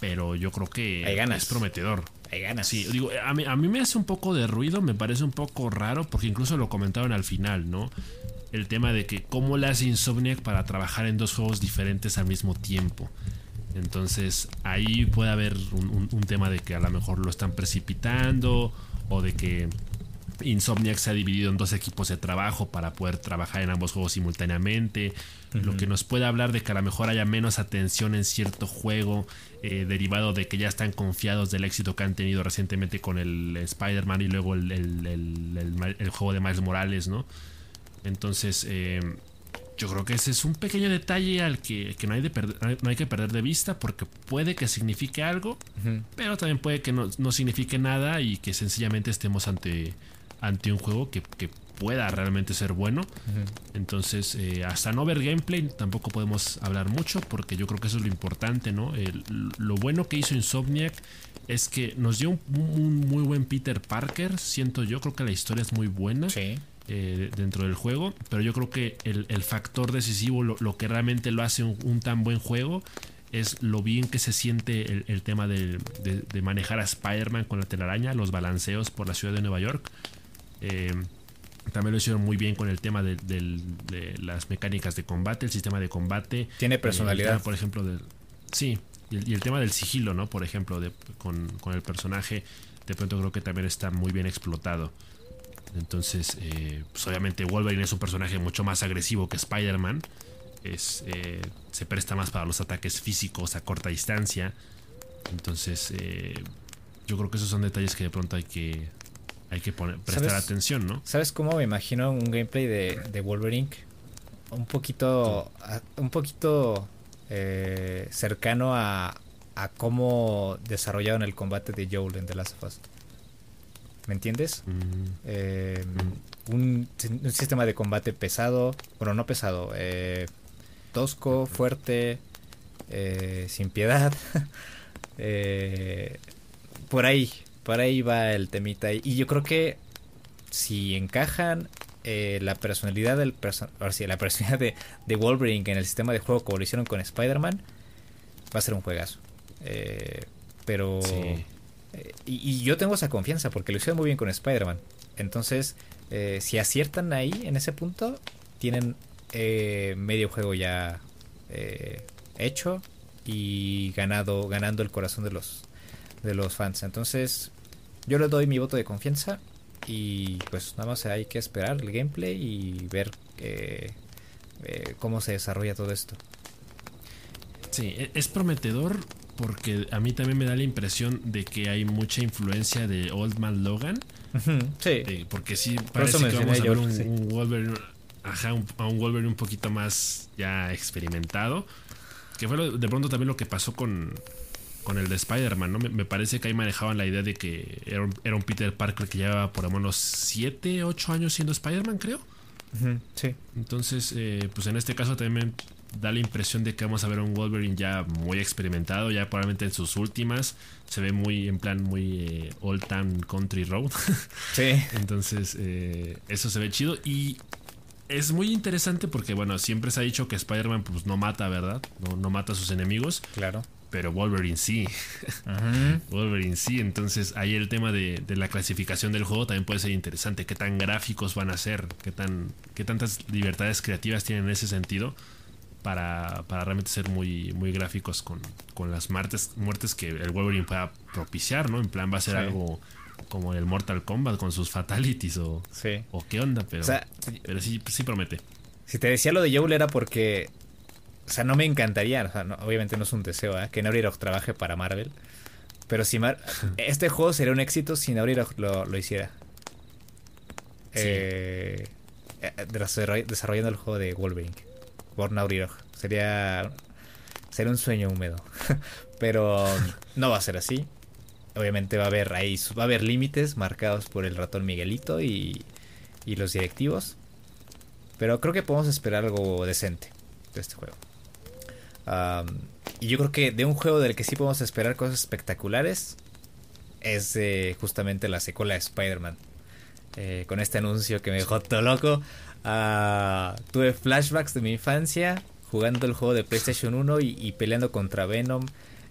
Pero yo creo que
Hay ganas.
es prometedor.
Hay ganas.
Sí, digo, a mí, a mí me hace un poco de ruido, me parece un poco raro, porque incluso lo comentaron al final, ¿no? El tema de que cómo le hace Insomniac para trabajar en dos juegos diferentes al mismo tiempo. Entonces ahí puede haber un, un- un tema de que a lo mejor lo están precipitando o de que Insomniac se ha dividido en dos equipos de trabajo para poder trabajar en ambos juegos simultáneamente. Lo que nos puede hablar de que a lo mejor haya menos atención en cierto juego eh, derivado de que ya están confiados del éxito que han tenido recientemente con el Spider-Man y luego el, el- el- juego de Miles Morales, ¿no? Entonces, eh, yo creo que ese es un pequeño detalle al que, que no, hay de perder- no hay que perder de vista porque puede que signifique algo, pero también puede que no, no signifique nada y que sencillamente estemos ante, ante un juego que, que pueda realmente ser bueno. Entonces, eh, hasta no ver gameplay, tampoco podemos hablar mucho porque yo creo que eso es lo importante, ¿no? El- lo bueno que hizo Insomniac es que nos dio un, un muy buen Peter Parker, siento yo, creo que la historia es muy buena
Sí.
eh, dentro del juego, pero yo creo que el, el factor decisivo, lo, lo que realmente lo hace un, un tan buen juego, es lo bien que se siente el, el tema de, de- de manejar a Spider-Man con la telaraña, los balanceos por la ciudad de Nueva York. Eh, también lo hicieron muy bien con el tema de, las mecánicas de combate, el sistema de combate.
Tiene
Eh,
personalidad.
tema, por ejemplo, del. Sí, y el, y el tema del sigilo, ¿no? Por ejemplo, de- con, con el personaje, de pronto creo que también está muy bien explotado. Entonces, eh, pues obviamente Wolverine es un personaje mucho más agresivo que Spider-Man. Es, eh, se presta más para los ataques físicos a corta distancia. Entonces, eh, yo creo que esos son detalles que de pronto hay que, hay que poner, prestar atención, ¿no?
¿Sabes cómo me imagino un gameplay de, de Wolverine? Un poquito. a- un poquito eh, cercano a, a cómo desarrollaron el combate de Joel en The Last of Us. ¿Me entiendes?
Mm,
Eh, un, un sistema de combate pesado. Bueno, no pesado. eh, tosco, fuerte. sin piedad. Por ahí. Por ahí va el temita. Y yo creo que si encajan eh, la personalidad del perso ahora sí, la personalidad de, de Wolverine en el sistema de juego como lo hicieron con Spider-Man, va a ser un juegazo. Eh, pero
sí.
eh, y, y yo tengo esa confianza porque lo hicieron muy bien con Spider-Man. Entonces, eh, si aciertan ahí en ese punto, tienen eh, medio juego ya eh, hecho y ganado ganando el corazón de los de los fans. Entonces, yo le doy mi voto de confianza y pues nada más hay que esperar el gameplay y ver eh, eh, cómo se desarrolla todo esto.
Sí, e- es prometedor porque a mí también me da la impresión de que hay mucha influencia de Old Man Logan.
sí.
porque sí,
eso
parece que vamos a ver un,
sí.
un Wolverine, ajá, un- a un Wolverine un poquito más ya experimentado. Que fue lo- de pronto también lo que pasó con, con el de Spider-Man, ¿no? Me, me parece que ahí manejaban la idea de que era un, era un Peter Parker que llevaba por lo menos 7, 8 años siendo Spider-Man, creo.
Sí.
Entonces, eh, pues en este caso también da la impresión de que vamos a ver un Wolverine ya muy experimentado, ya probablemente en sus últimas. Se ve muy en plan muy eh, Old Town Country Road.
Sí.
Entonces, eh, eso se ve chido. Y es muy interesante porque, bueno, siempre se ha dicho que Spider-Man pues, no mata, ¿verdad? No, no mata a sus enemigos.
Claro.
Pero Wolverine sí. Wolverine sí. Entonces, ahí el tema de, de la clasificación del juego también puede ser interesante. ¿Qué tan gráficos van a ser? ¿Qué, tan, qué tantas libertades creativas tienen en ese sentido? Para, para realmente ser muy, muy gráficos con, con las muertes, muertes que el Wolverine pueda propiciar, ¿no? En plan, va a ser
Sí.
algo como el Mortal Kombat con sus fatalities o,
Sí.
o qué onda, pero,
O sea,
pero sí, sí promete.
Si te decía lo de Joel era porque, o sea, no me encantaría, o sea, no- obviamente no es un deseo, ¿eh? que Naughty Dog trabaje para Marvel, pero si Mar- este juego sería un éxito si Naughty Dog lo, lo hiciera. eh, desarrollando el juego de Wolverine. Por Naughty Dog. Sería, sería un sueño húmedo. Pero no va a ser así. Obviamente va a haber ahí, va a haber límites marcados por el ratón Miguelito y, y los directivos. Pero creo que podemos esperar algo decente de este juego. Y yo creo que de un juego del que sí podemos esperar cosas espectaculares es justamente la secuela de Spider-Man. Eh, con este anuncio que me dejó todo loco. Ah, tuve flashbacks de mi infancia jugando el juego de PlayStation 1 y, peleando contra Venom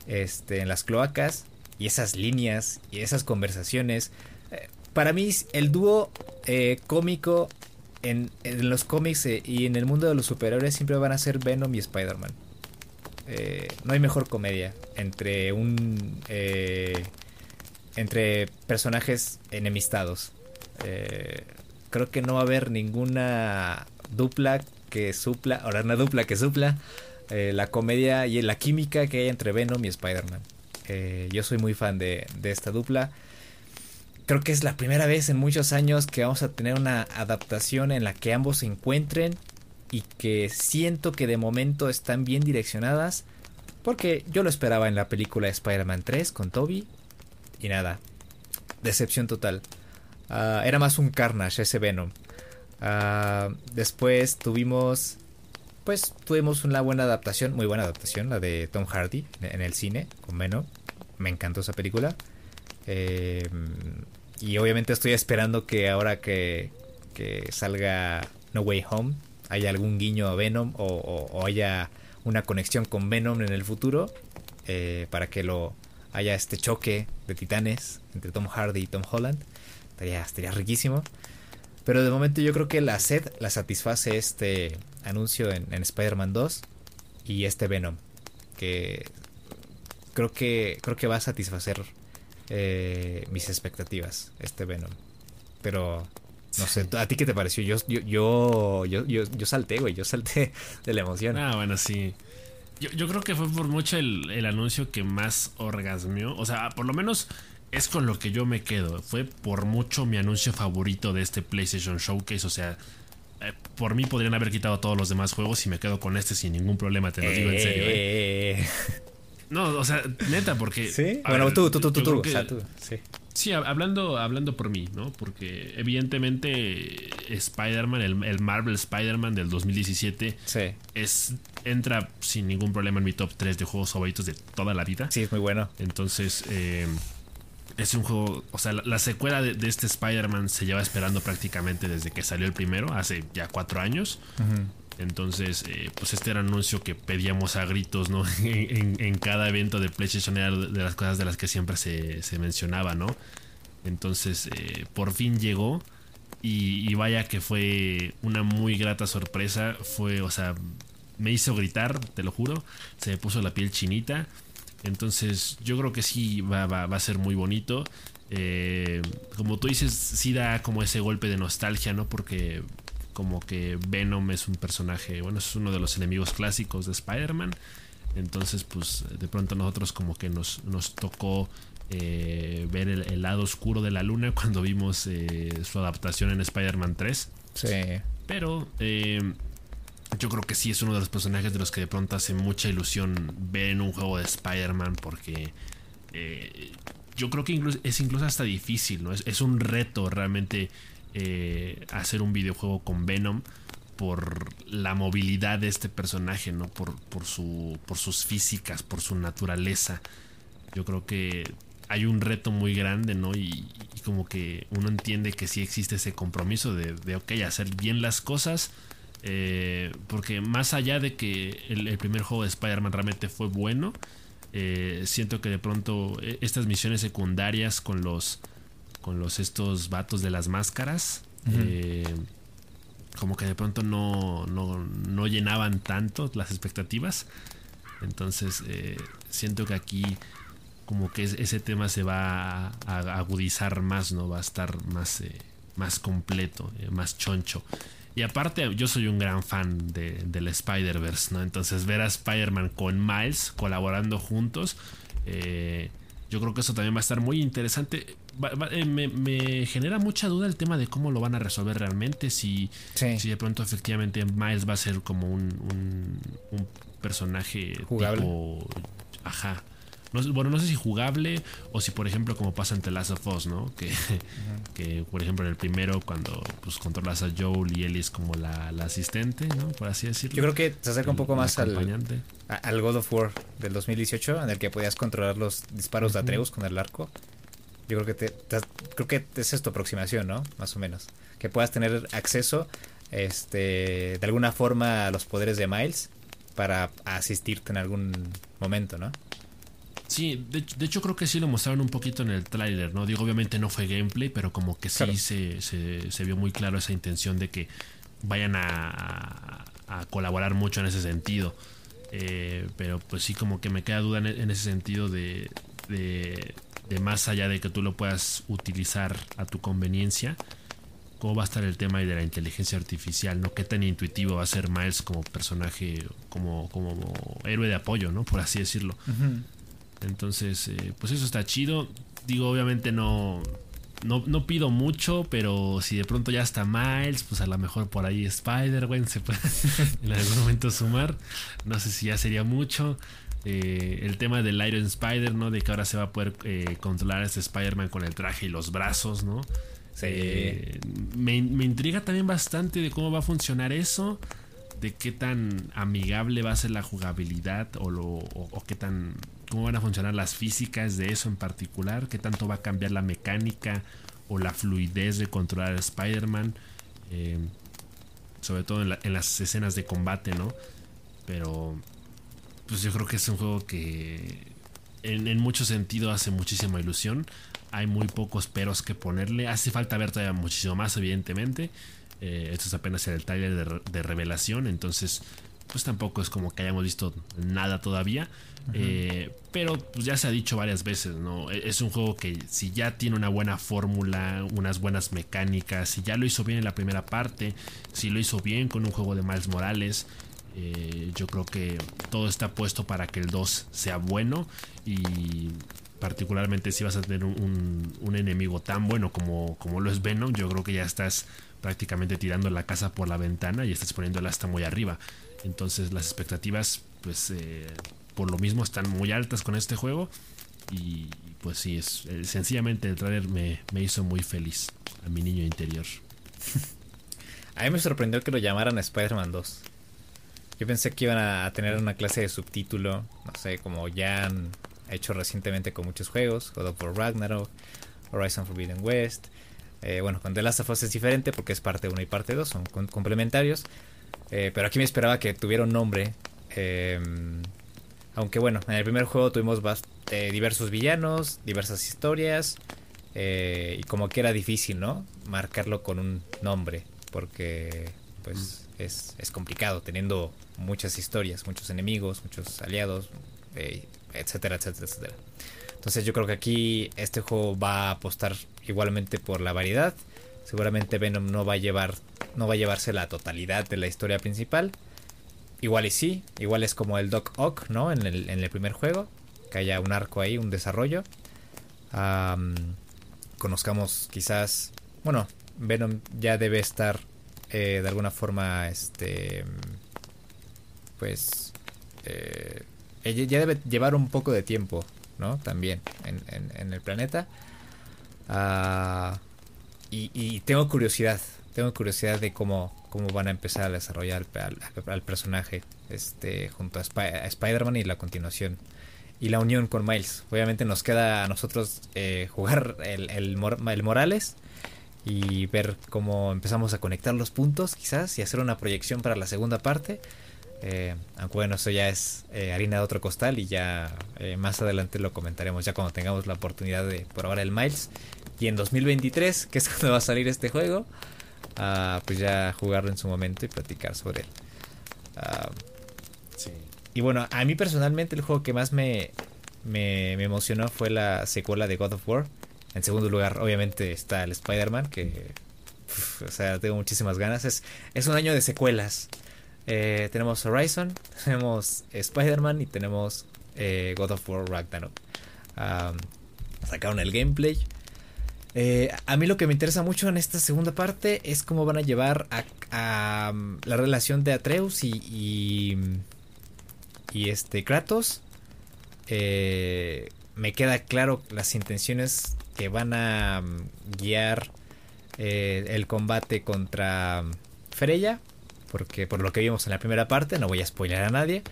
este, en las cloacas. Y esas líneas y esas conversaciones. Eh, para mí, el dúo eh, cómico en, los cómics y en el mundo de los superhéroes siempre van a ser Venom y Spider-Man. No hay mejor comedia entre un entre personajes enemistados. Eh, creo que no va a haber ninguna dupla que supla, ahora una dupla que supla eh, la comedia y la química que hay entre Venom y Spider-Man. Eh, yo soy muy fan de esta dupla. Creo que es la primera vez en muchos años que vamos a tener una adaptación en la que ambos se encuentren y que siento que de momento están bien direccionadas. Porque yo lo esperaba en la película Spider-Man 3 con Toby y nada. Decepción total. Ah, era más un Carnage ese Venom. Ah, después tuvimos. Pues tuvimos una buena adaptación, muy buena adaptación, la de Tom Hardy en el cine con Venom. Me encantó esa película. Eh, y obviamente estoy esperando que ahora que, que, salga No Way Home haya algún guiño a Venom o, haya una conexión con Venom en el futuro eh, para que lo, haya este choque de titanes entre Tom Hardy y Tom Holland. Estaría, estaría riquísimo. Pero de momento yo creo que la sed la satisface este anuncio en, Spider-Man 2 y este Venom. Que creo que, creo que va a satisfacer eh, mis expectativas, este Venom. Pero no sé, ¿a ti qué te pareció? Yo, yo, yo, yo, yo, yo salté, güey, yo salté de la emoción.
Ah, bueno, sí. Yo, creo que fue por mucho el, anuncio que más orgasmeó. O sea, por lo menos es con lo que yo me quedo. Fue por mucho mi anuncio favorito de este PlayStation Showcase. O sea, eh, por mí podrían haber quitado todos los demás juegos y me quedo con este sin ningún problema, te lo digo en serio. ¿eh? Eh. No, o sea, neta, porque.
Sí, bueno, tú, tú, tú, tú, o sea, tú, sí.
Sí, hablando, hablando por mí, ¿no? Porque evidentemente Spider-Man, el, Marvel Spider-Man del 2017, es, entra sin ningún problema en mi top 3 de juegos favoritos de toda la vida.
Sí, es muy bueno.
Entonces, eh, es un juego, o sea, la, secuela de, este Spider-Man se lleva esperando prácticamente desde que salió el primero, hace ya cuatro años. Entonces, eh, pues este era un anuncio que pedíamos a gritos, ¿no? en, cada evento de PlayStation era de las cosas de las que siempre se, mencionaba, ¿no? Entonces, eh, por fin llegó. Y, vaya que fue una muy grata sorpresa. Fue, o sea, me hizo gritar, te lo juro. Se me puso la piel chinita. Entonces, yo creo que sí va, va, a ser muy bonito. Eh, como tú dices, sí da como ese golpe de nostalgia, ¿no? Porque como que Venom es un personaje, bueno, es uno de los enemigos clásicos de Spider-Man. Entonces, pues de pronto nosotros como que nos, nos tocó eh, ver el, lado oscuro de la luna cuando vimos eh, su adaptación en Spider-Man 3.
Sí.
Pero eh, yo creo que sí es uno de los personajes de los que de pronto hace mucha ilusión ver en un juego de Spider-Man porque yo creo que es incluso hasta difícil, ¿no? Es, es un reto realmente eh, hacer un videojuego con Venom por la movilidad de este personaje, ¿no? Por, por, su, por sus físicas, por su naturaleza. Yo creo que hay un reto muy grande, ¿no? Y, como que uno entiende que sí existe ese compromiso de, de ok, hacer bien las cosas. Eh, porque más allá de que el, primer juego de Spider-Man realmente fue bueno, eh, siento que de pronto estas misiones secundarias con los con los estos vatos de las máscaras. Eh, como que de pronto no, no, llenaban tanto las expectativas. Entonces eh, siento que aquí como que ese tema se va a, agudizar más, ¿no? Va a estar más, eh, más completo, más choncho. Y aparte yo soy un gran fan de, del Spider-Verse, ¿no? Entonces ver a Spider-Man con Miles colaborando juntos, yo creo que eso también va a estar muy interesante eh, me, genera mucha duda el tema de cómo lo van a resolver realmente. Si, si de pronto efectivamente Miles va a ser como un, un, personaje
jugable.
ajá. Bueno, no sé si jugable o si, por ejemplo, como pasa en The Last of Us, ¿no? Que, que por ejemplo, en el primero, cuando pues, controlas a Joel y Ellie es como la, asistente, ¿no? Por así decirlo.
Yo creo que se acerca un poco más al, al God of War del 2018, en el que podías controlar los disparos de Atreus con el arco. Yo creo que te, creo que esa es tu aproximación, ¿no? Más o menos. Que puedas tener acceso este de alguna forma a los poderes de Miles para asistirte en algún momento, ¿no?
Sí, de, hecho creo que sí lo mostraron un poquito en el tráiler, ¿no? Digo, obviamente no fue gameplay, pero como que sí se, se, vio muy claro esa intención de que vayan a, a colaborar mucho en ese sentido. Eh, pero pues sí como que me queda duda en, ese sentido de, de, de más allá de que tú lo puedas utilizar a tu conveniencia, cómo va a estar el tema de la inteligencia artificial, ¿no? Qué tan intuitivo va a ser Miles como personaje, como, como héroe de apoyo, ¿no? Por así decirlo. Entonces, eh, pues eso está chido. Digo, obviamente no, no, no, pido mucho, pero si de pronto ya está Miles, pues a lo mejor por ahí Spider-Man se puede en algún momento sumar. No sé si ya sería mucho. Eh, el tema del Iron Spider, ¿no? De que ahora se va a poder eh, controlar a este Spider-Man con el traje y los brazos, ¿no? Eh, me, intriga también bastante de cómo va a funcionar eso, de qué tan amigable va a ser la jugabilidad o, lo, o, qué tan cómo van a funcionar las físicas de eso en particular, qué tanto va a cambiar la mecánica o la fluidez de controlar a Spider-Man, sobre todo en, las escenas de combate, ¿no? Pero pues yo creo que es un juego que en, en mucho sentido hace muchísima ilusión. Hay muy pocos peros que ponerle. Hace falta ver todavía muchísimo más, evidentemente. Eh, esto es apenas el trailer de, revelación, entonces pues tampoco es como que hayamos visto nada todavía. Eh, pero pues ya se ha dicho varias veces, ¿no? E, es un juego que si ya tiene una buena fórmula, unas buenas mecánicas, si ya lo hizo bien en la primera parte, si lo hizo bien con un juego de Miles Morales, eh, yo creo que todo está puesto para que el 2 sea bueno y particularmente si vas a tener un, enemigo tan bueno como, como lo es Venom, yo creo que ya estás prácticamente tirando la casa por la ventana y estás poniéndola hasta muy arriba. Entonces las expectativas, pues eh, por lo mismo están muy altas con este juego y pues sí, es, eh, sencillamente el trailer me, me hizo muy feliz a mi niño interior.
a mí me sorprendió que lo llamaran Spider-Man 2. Yo pensé que iban a tener una clase de subtítulo, no sé, como ya han hecho recientemente con muchos juegos, God of Ragnarok, Horizon Forbidden West. Eh, bueno, con The Last of Us es diferente porque es parte 1 y parte 2, son complementarios. Eh, pero aquí me esperaba que tuviera un nombre. Em, aunque bueno, en el primer juego tuvimos eh, diversos villanos, diversas historias. y como que era difícil, ¿no? Marcarlo con un nombre. Porque pues es, es complicado teniendo muchas historias, muchos enemigos, muchos aliados, eh, etcétera, etcétera, etcétera. Entonces yo creo que aquí este juego va a apostar igualmente por la variedad. Seguramente Venom no va a llevar no va a llevarse la totalidad de la historia principal. Igual y sí, igual es como el Doc Ock, ¿no? En el, en el primer juego, que haya un arco ahí, un desarrollo. conozcamos quizás, bueno, Venom ya debe estar eh, de alguna forma, este, pues, eh, ya debe llevar un poco de tiempo, ¿no? También en, el planeta. Ah, y, tengo curiosidad, tengo curiosidad de cómo, cómo van a empezar a desarrollar al, personaje este, junto a, Spider-Man y la continuación. Y la unión con Miles. Obviamente nos queda a nosotros eh, jugar el, el, Morales y ver cómo empezamos a conectar los puntos quizás y hacer una proyección para la segunda parte. Eh, aunque bueno, eso ya es eh, harina de otro costal y ya más adelante lo comentaremos ya cuando tengamos la oportunidad de probar el Miles. Y en 2023, que es cuando va a salir este juego, ah, pues ya jugarlo en su momento y platicar sobre él. Ah, y bueno, a mí personalmente el juego que más me, me, me emocionó fue la secuela de God of War. En segundo lugar, obviamente, está el Spider-Man, que. o sea, tengo muchísimas ganas. Es, es un año de secuelas. Eh, tenemos Horizon, tenemos Spider-Man y tenemos eh, God of War Ragnarok. sacaron el gameplay. Eh, a mí lo que me interesa mucho en esta segunda parte es cómo van a llevar a, um, la relación de Atreus y, y, este Kratos. Eh, me queda claro las intenciones que van a um, guiar eh, el combate contra Freya. Porque por lo que vimos en la primera parte, no voy a spoiler a nadie.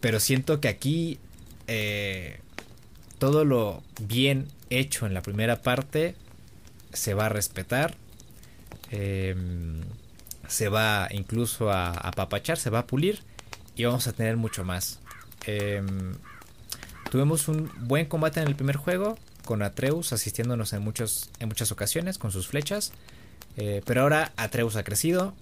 pero siento que aquí todo lo bien hecho en la primera parte se va a respetar. Em, se va incluso a apapachar, se va a pulir y vamos a tener mucho más. Em, tuvimos un buen combate en el primer juego con Atreus asistiéndonos en, muchos, en muchas ocasiones con sus flechas. Eh, pero ahora Atreus ha crecido,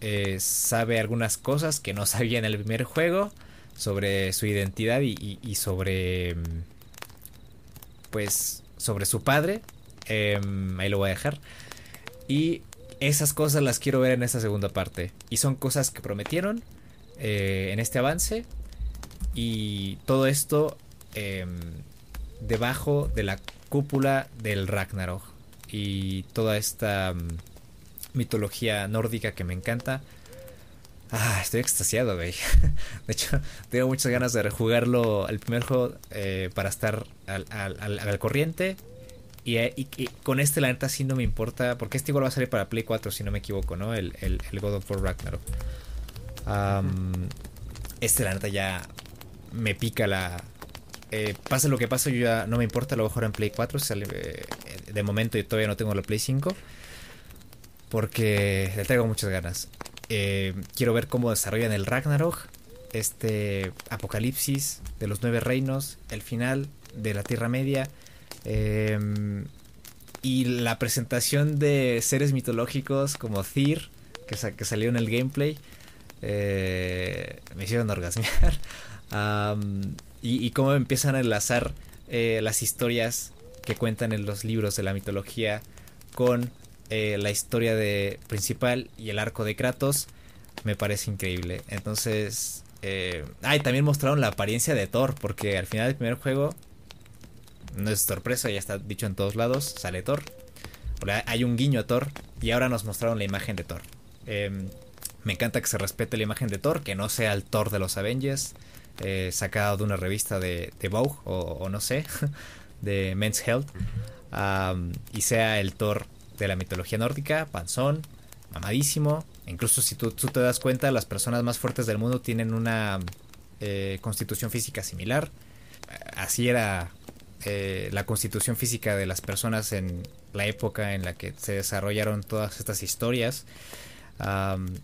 eh, sabe algunas cosas que no sabía en el primer juego sobre su identidad y sobre em, pues sobre su padre. Em, ahí lo voy a dejar. Y esas cosas las quiero ver en esta segunda parte. Y son cosas que prometieron eh, en este avance. Y todo esto em, debajo de la cúpula del Ragnarok. Y toda esta mm, mitología nórdica que me encanta. Ah, estoy extasiado, güey. De hecho, tengo muchas ganas de rejugarlo el primer juego eh, para estar al, al, corriente. Eh, y, con este, la neta, sí no me importa. Porque este igual va a salir para Play 4, si no me equivoco, ¿no? El, el, God of War Ragnarok. este, la neta, ya me pica la. Eh, pase lo que pase, yo ya no me importa. Lo mejor en Play 4. Sale, de momento, yo todavía no tengo la Play 5. Porque le traigo muchas ganas. Eh, quiero ver cómo desarrollan el Ragnarok, este apocalipsis de los nueve reinos, el final de la Tierra Media. Em, y la presentación de seres mitológicos como Tyr, que, que salió en el gameplay, eh, me hicieron orgasmear. y, cómo empiezan a enlazar eh, las historias que cuentan en los libros de la mitología con eh, la historia de principal y el arco de Kratos me parece increíble. Entonces, eh, ah, también mostraron la apariencia de Thor, porque al final del primer juego, no es sorpresa, ya está dicho en todos lados, sale Thor. Hay un guiño a Thor y ahora nos mostraron la imagen de Thor. Em, me encanta que se respete la imagen de Thor, que no sea el Thor de los Avengers, eh, sacado de una revista de, de Vogue o, no sé, de Men's Health, y sea el Thor de la mitología nórdica, panzón, mamadísimo. Incluso si tú, te das cuenta, las personas más fuertes del mundo tienen una eh, constitución física similar. Así era eh, la constitución física de las personas en la época en la que se desarrollaron todas estas historias.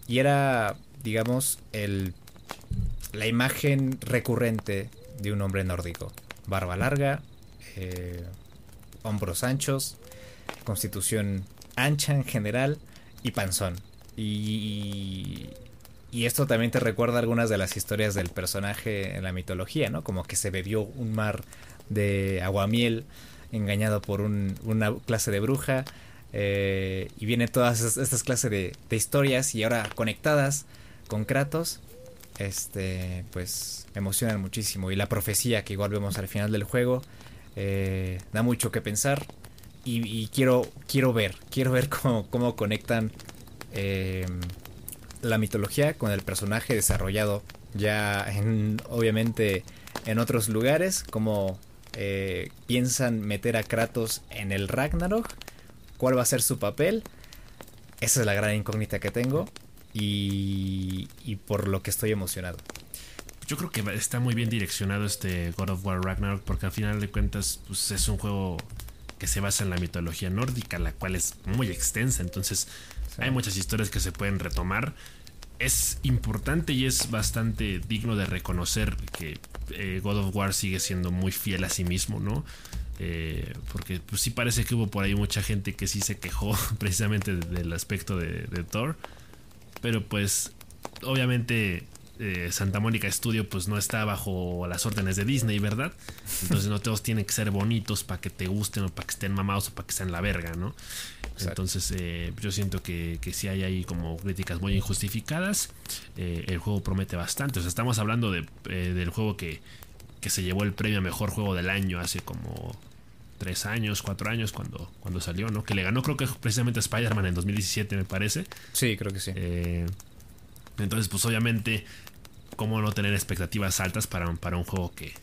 y era, digamos, el, la imagen recurrente de un hombre nórdico. Barba larga, eh, hombros anchos, constitución ancha en general y panzón. Y, y esto también te recuerda algunas de las historias del personaje en la mitología, ¿no? Como que se bebió un mar de aguamiel engañado por una clase de bruja. Eh, y vienen todas estas clases de, historias y ahora conectadas con Kratos. Este, pues emocionan muchísimo. Y la profecía que igual vemos al final del juego eh, da mucho que pensar y, quiero, quiero ver, quiero ver cómo, cómo conectan eh, la mitología con el personaje desarrollado ya en, obviamente en otros lugares, cómo eh, piensan meter a Kratos en el Ragnarok, cuál va a ser su papel, esa es la gran incógnita que tengo y, y por lo que estoy emocionado.
Yo creo que está muy bien direccionado este God of War Ragnarok porque al final de cuentas pues, es un juego que se basa en la mitología nórdica, la cual es muy extensa, entonces hay muchas historias que se pueden retomar. Es importante y es bastante digno de reconocer que eh, God of War sigue siendo muy fiel a sí mismo, ¿no? Eh, porque pues sí parece que hubo por ahí mucha gente que sí se quejó precisamente del aspecto de, de Thor. Pero pues obviamente eh, Santa Mónica Studio pues no está bajo las órdenes de Disney, ¿verdad? Entonces no todos tienen que ser bonitos para que te gusten o para que estén mamados o para que sean la verga, ¿no? Entonces eh, yo siento que, que sí hay ahí como críticas muy injustificadas. Eh, el juego promete bastante. O sea, estamos hablando de, del juego que, que se llevó el premio a mejor juego del año hace como tres años, cuatro años cuando, cuando salió, ¿no? Que le ganó creo que precisamente a Spider-Man en 2017 me parece.
Sí, creo que sí.
Eh, entonces pues obviamente, ¿cómo no tener expectativas altas para, para un juego que,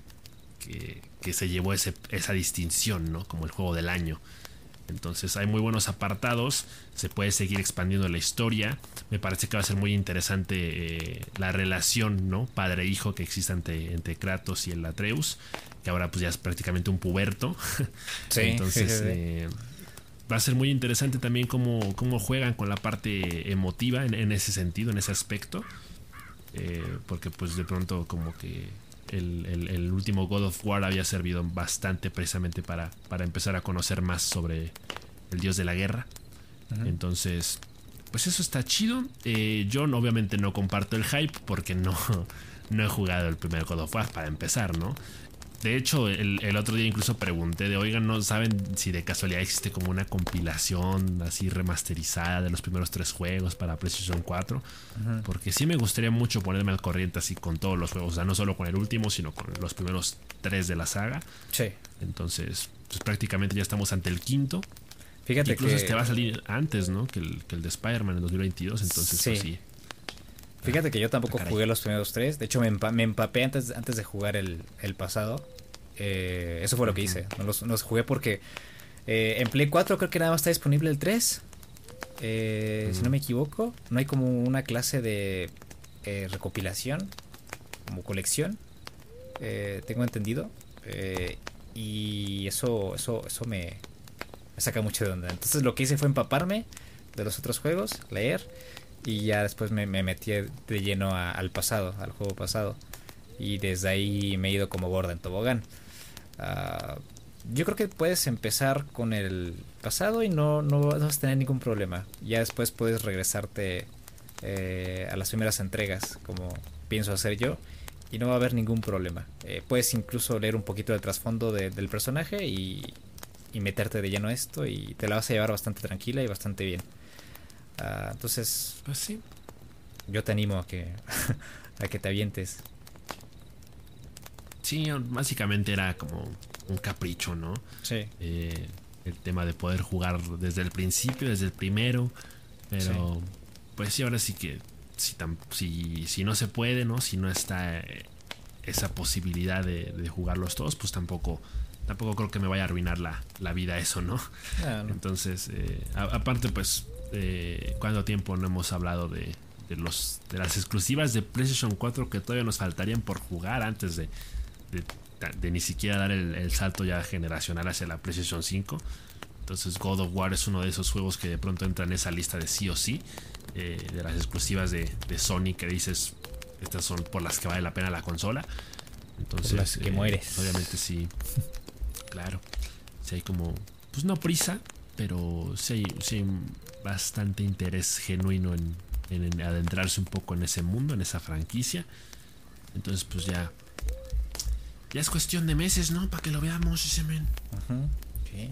que, que se llevó ese, esa distinción, ¿no? Como el juego del año. Entonces hay muy buenos apartados, se puede seguir expandiendo la historia. Me parece que va a ser muy interesante eh, la relación, ¿no? Padre-hijo que existe entre, entre Kratos y el Atreus, que ahora pues ya es prácticamente un puberto.
Sí,
Entonces
sí.
eh, va a ser muy interesante también cómo, cómo juegan con la parte emotiva en, en ese sentido, en ese aspecto. Eh, porque pues de pronto como que el, el- el último God of War había servido bastante precisamente para, para empezar a conocer más sobre el dios de la guerra. Entonces, pues eso está chido. Eh, yo obviamente no comparto el hype porque no, no he jugado el primer God of War para empezar, ¿no? De hecho, el, el otro día incluso pregunté de, oigan, ¿no saben si de casualidad existe como una compilación así remasterizada de los primeros tres juegos para PlayStation 4? Porque sí me gustaría mucho ponerme al corriente así con todos los juegos, o sea, no solo con el último, sino con los primeros tres de la saga.
Sí.
Entonces, pues prácticamente ya estamos ante el quinto.
Fíjate
Incluso
que.
este va a salir antes, ¿no? Que el, que el de Spider-Man en 2022. Entonces,
Sí.
pues sí.
Fíjate que yo tampoco
caray.
jugué los primeros tres. De hecho, me, empa- me empapé antes, antes de jugar el, el pasado. Eh, eso fue lo que hice. No los, jugué porque eh, en Play 4 creo que nada más está disponible el 3. Eh, Si no me equivoco, no hay como una clase de eh, recopilación, como colección. tengo entendido. Y eso, eso, eso me, me saca mucho de onda. Entonces lo que hice fue empaparme de los otros juegos, leer y ya después me, me metí de lleno a- al pasado, al juego pasado. Y desde ahí me he ido como gorda en tobogán. Ah, yo creo que puedes empezar con el pasado y no, no vas a tener ningún problema. Ya después puedes regresarte eh, a las primeras entregas, como pienso hacer yo. Y no va a haber ningún problema. Eh, puedes incluso leer un poquito del trasfondo de- del personaje y, y meterte de lleno a esto y te la vas a llevar bastante tranquila y bastante bien. Ah, entonces,
Pues sí.
yo te animo a que, a que te avientes.
Sí, básicamente era como un capricho, ¿no?
Sí.
Eh, el tema de poder jugar desde el principio, desde el primero. Pero, pues sí, ahora sí que si, tam- si, si no se puede, ¿no? Si no está eh, esa posibilidad de, de jugarlos todos, pues tampoco, tampoco creo que me vaya a arruinar la, la vida eso, ¿no?
No.
Entonces, eh, a- aparte, pues, eh, ¿cuánto tiempo no hemos hablado de, de los, de las exclusivas de PlayStation 4 que todavía nos faltarían por jugar antes de, de, de ni siquiera dar el, el salto ya generacional hacia la PlayStation 5? Entonces, God of War es uno de esos juegos que de pronto entra en esa lista de sí o sí, eh, de las exclusivas de, de Sony que dices, estas son por las que vale la pena la consola. Entonces,
Por las que
eh,
mueres.
Obviamente sí. Claro. Si hay como, pues no prisa, pero sí hay, sí bastante interés genuino en, en- en adentrarse un poco en ese mundo, en esa franquicia. Entonces, pues ya. Ya es cuestión de meses, ¿no? Para que lo veamos ese men.
Ujú, sí.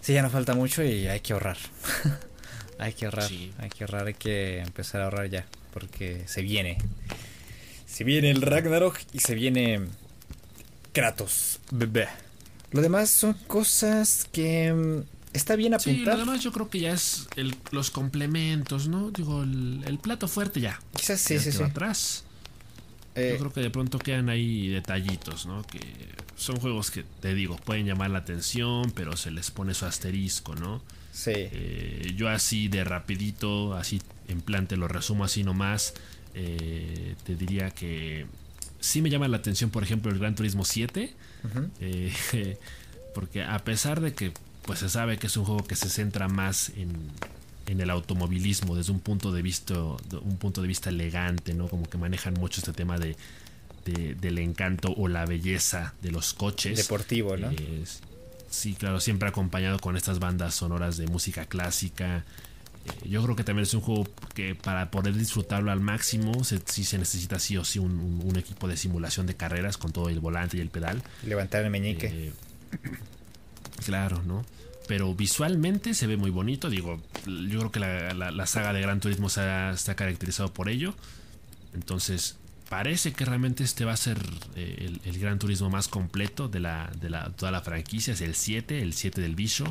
Sí, ya no falta mucho y hay que ahorrar. hay que ahorrar,
Sí.
hay que ahorrar, hay que empezar a ahorrar ya, porque se viene. Se viene el Ragnarok y se viene Kratos. Bebé. Lo demás son cosas que mm, está bien
Sí,
apuntar.
lo demás yo creo que ya es el- los complementos, ¿no? Digo, el, el plato fuerte ya.
Quizás sí,
ya
sí, sí.
atrás.
Eh,
Yo creo que de pronto quedan ahí detallitos, ¿no? Que son juegos que, te digo, pueden llamar la atención, pero se les pone su asterisco, ¿no?
sí.
Eh, yo así de rapidito, así en plan te lo resumo así nomás, eh, te diría que sí me llama la atención, por ejemplo, el Gran Turismo 7,
Ujú.
eh, porque a pesar de que pues se sabe que es un juego que se centra más en, en el automovilismo desde un punto de vista un punto de vista elegante, ¿no? Como que manejan mucho este tema de, de- del encanto o la belleza de los coches.
Deportivo, ¿no?
Eh, sí, claro, siempre acompañado con estas bandas sonoras de música clásica. Eh, yo creo que también es un juego que para poder disfrutarlo al máximo, se, sí se necesita sí o sí un, un- un equipo de simulación de carreras con todo el volante y el pedal.
Levantar el meñique.
Eh, claro, ¿no? Pero visualmente se ve muy bonito. Digo, yo creo que la, la- la saga de Gran Turismo se ha- está caracterizado por ello. Entonces, parece que realmente este va a ser eh, el, Gran Turismo más completo de, la, de la, toda la franquicia. Es el 7, el 7 del Bicho,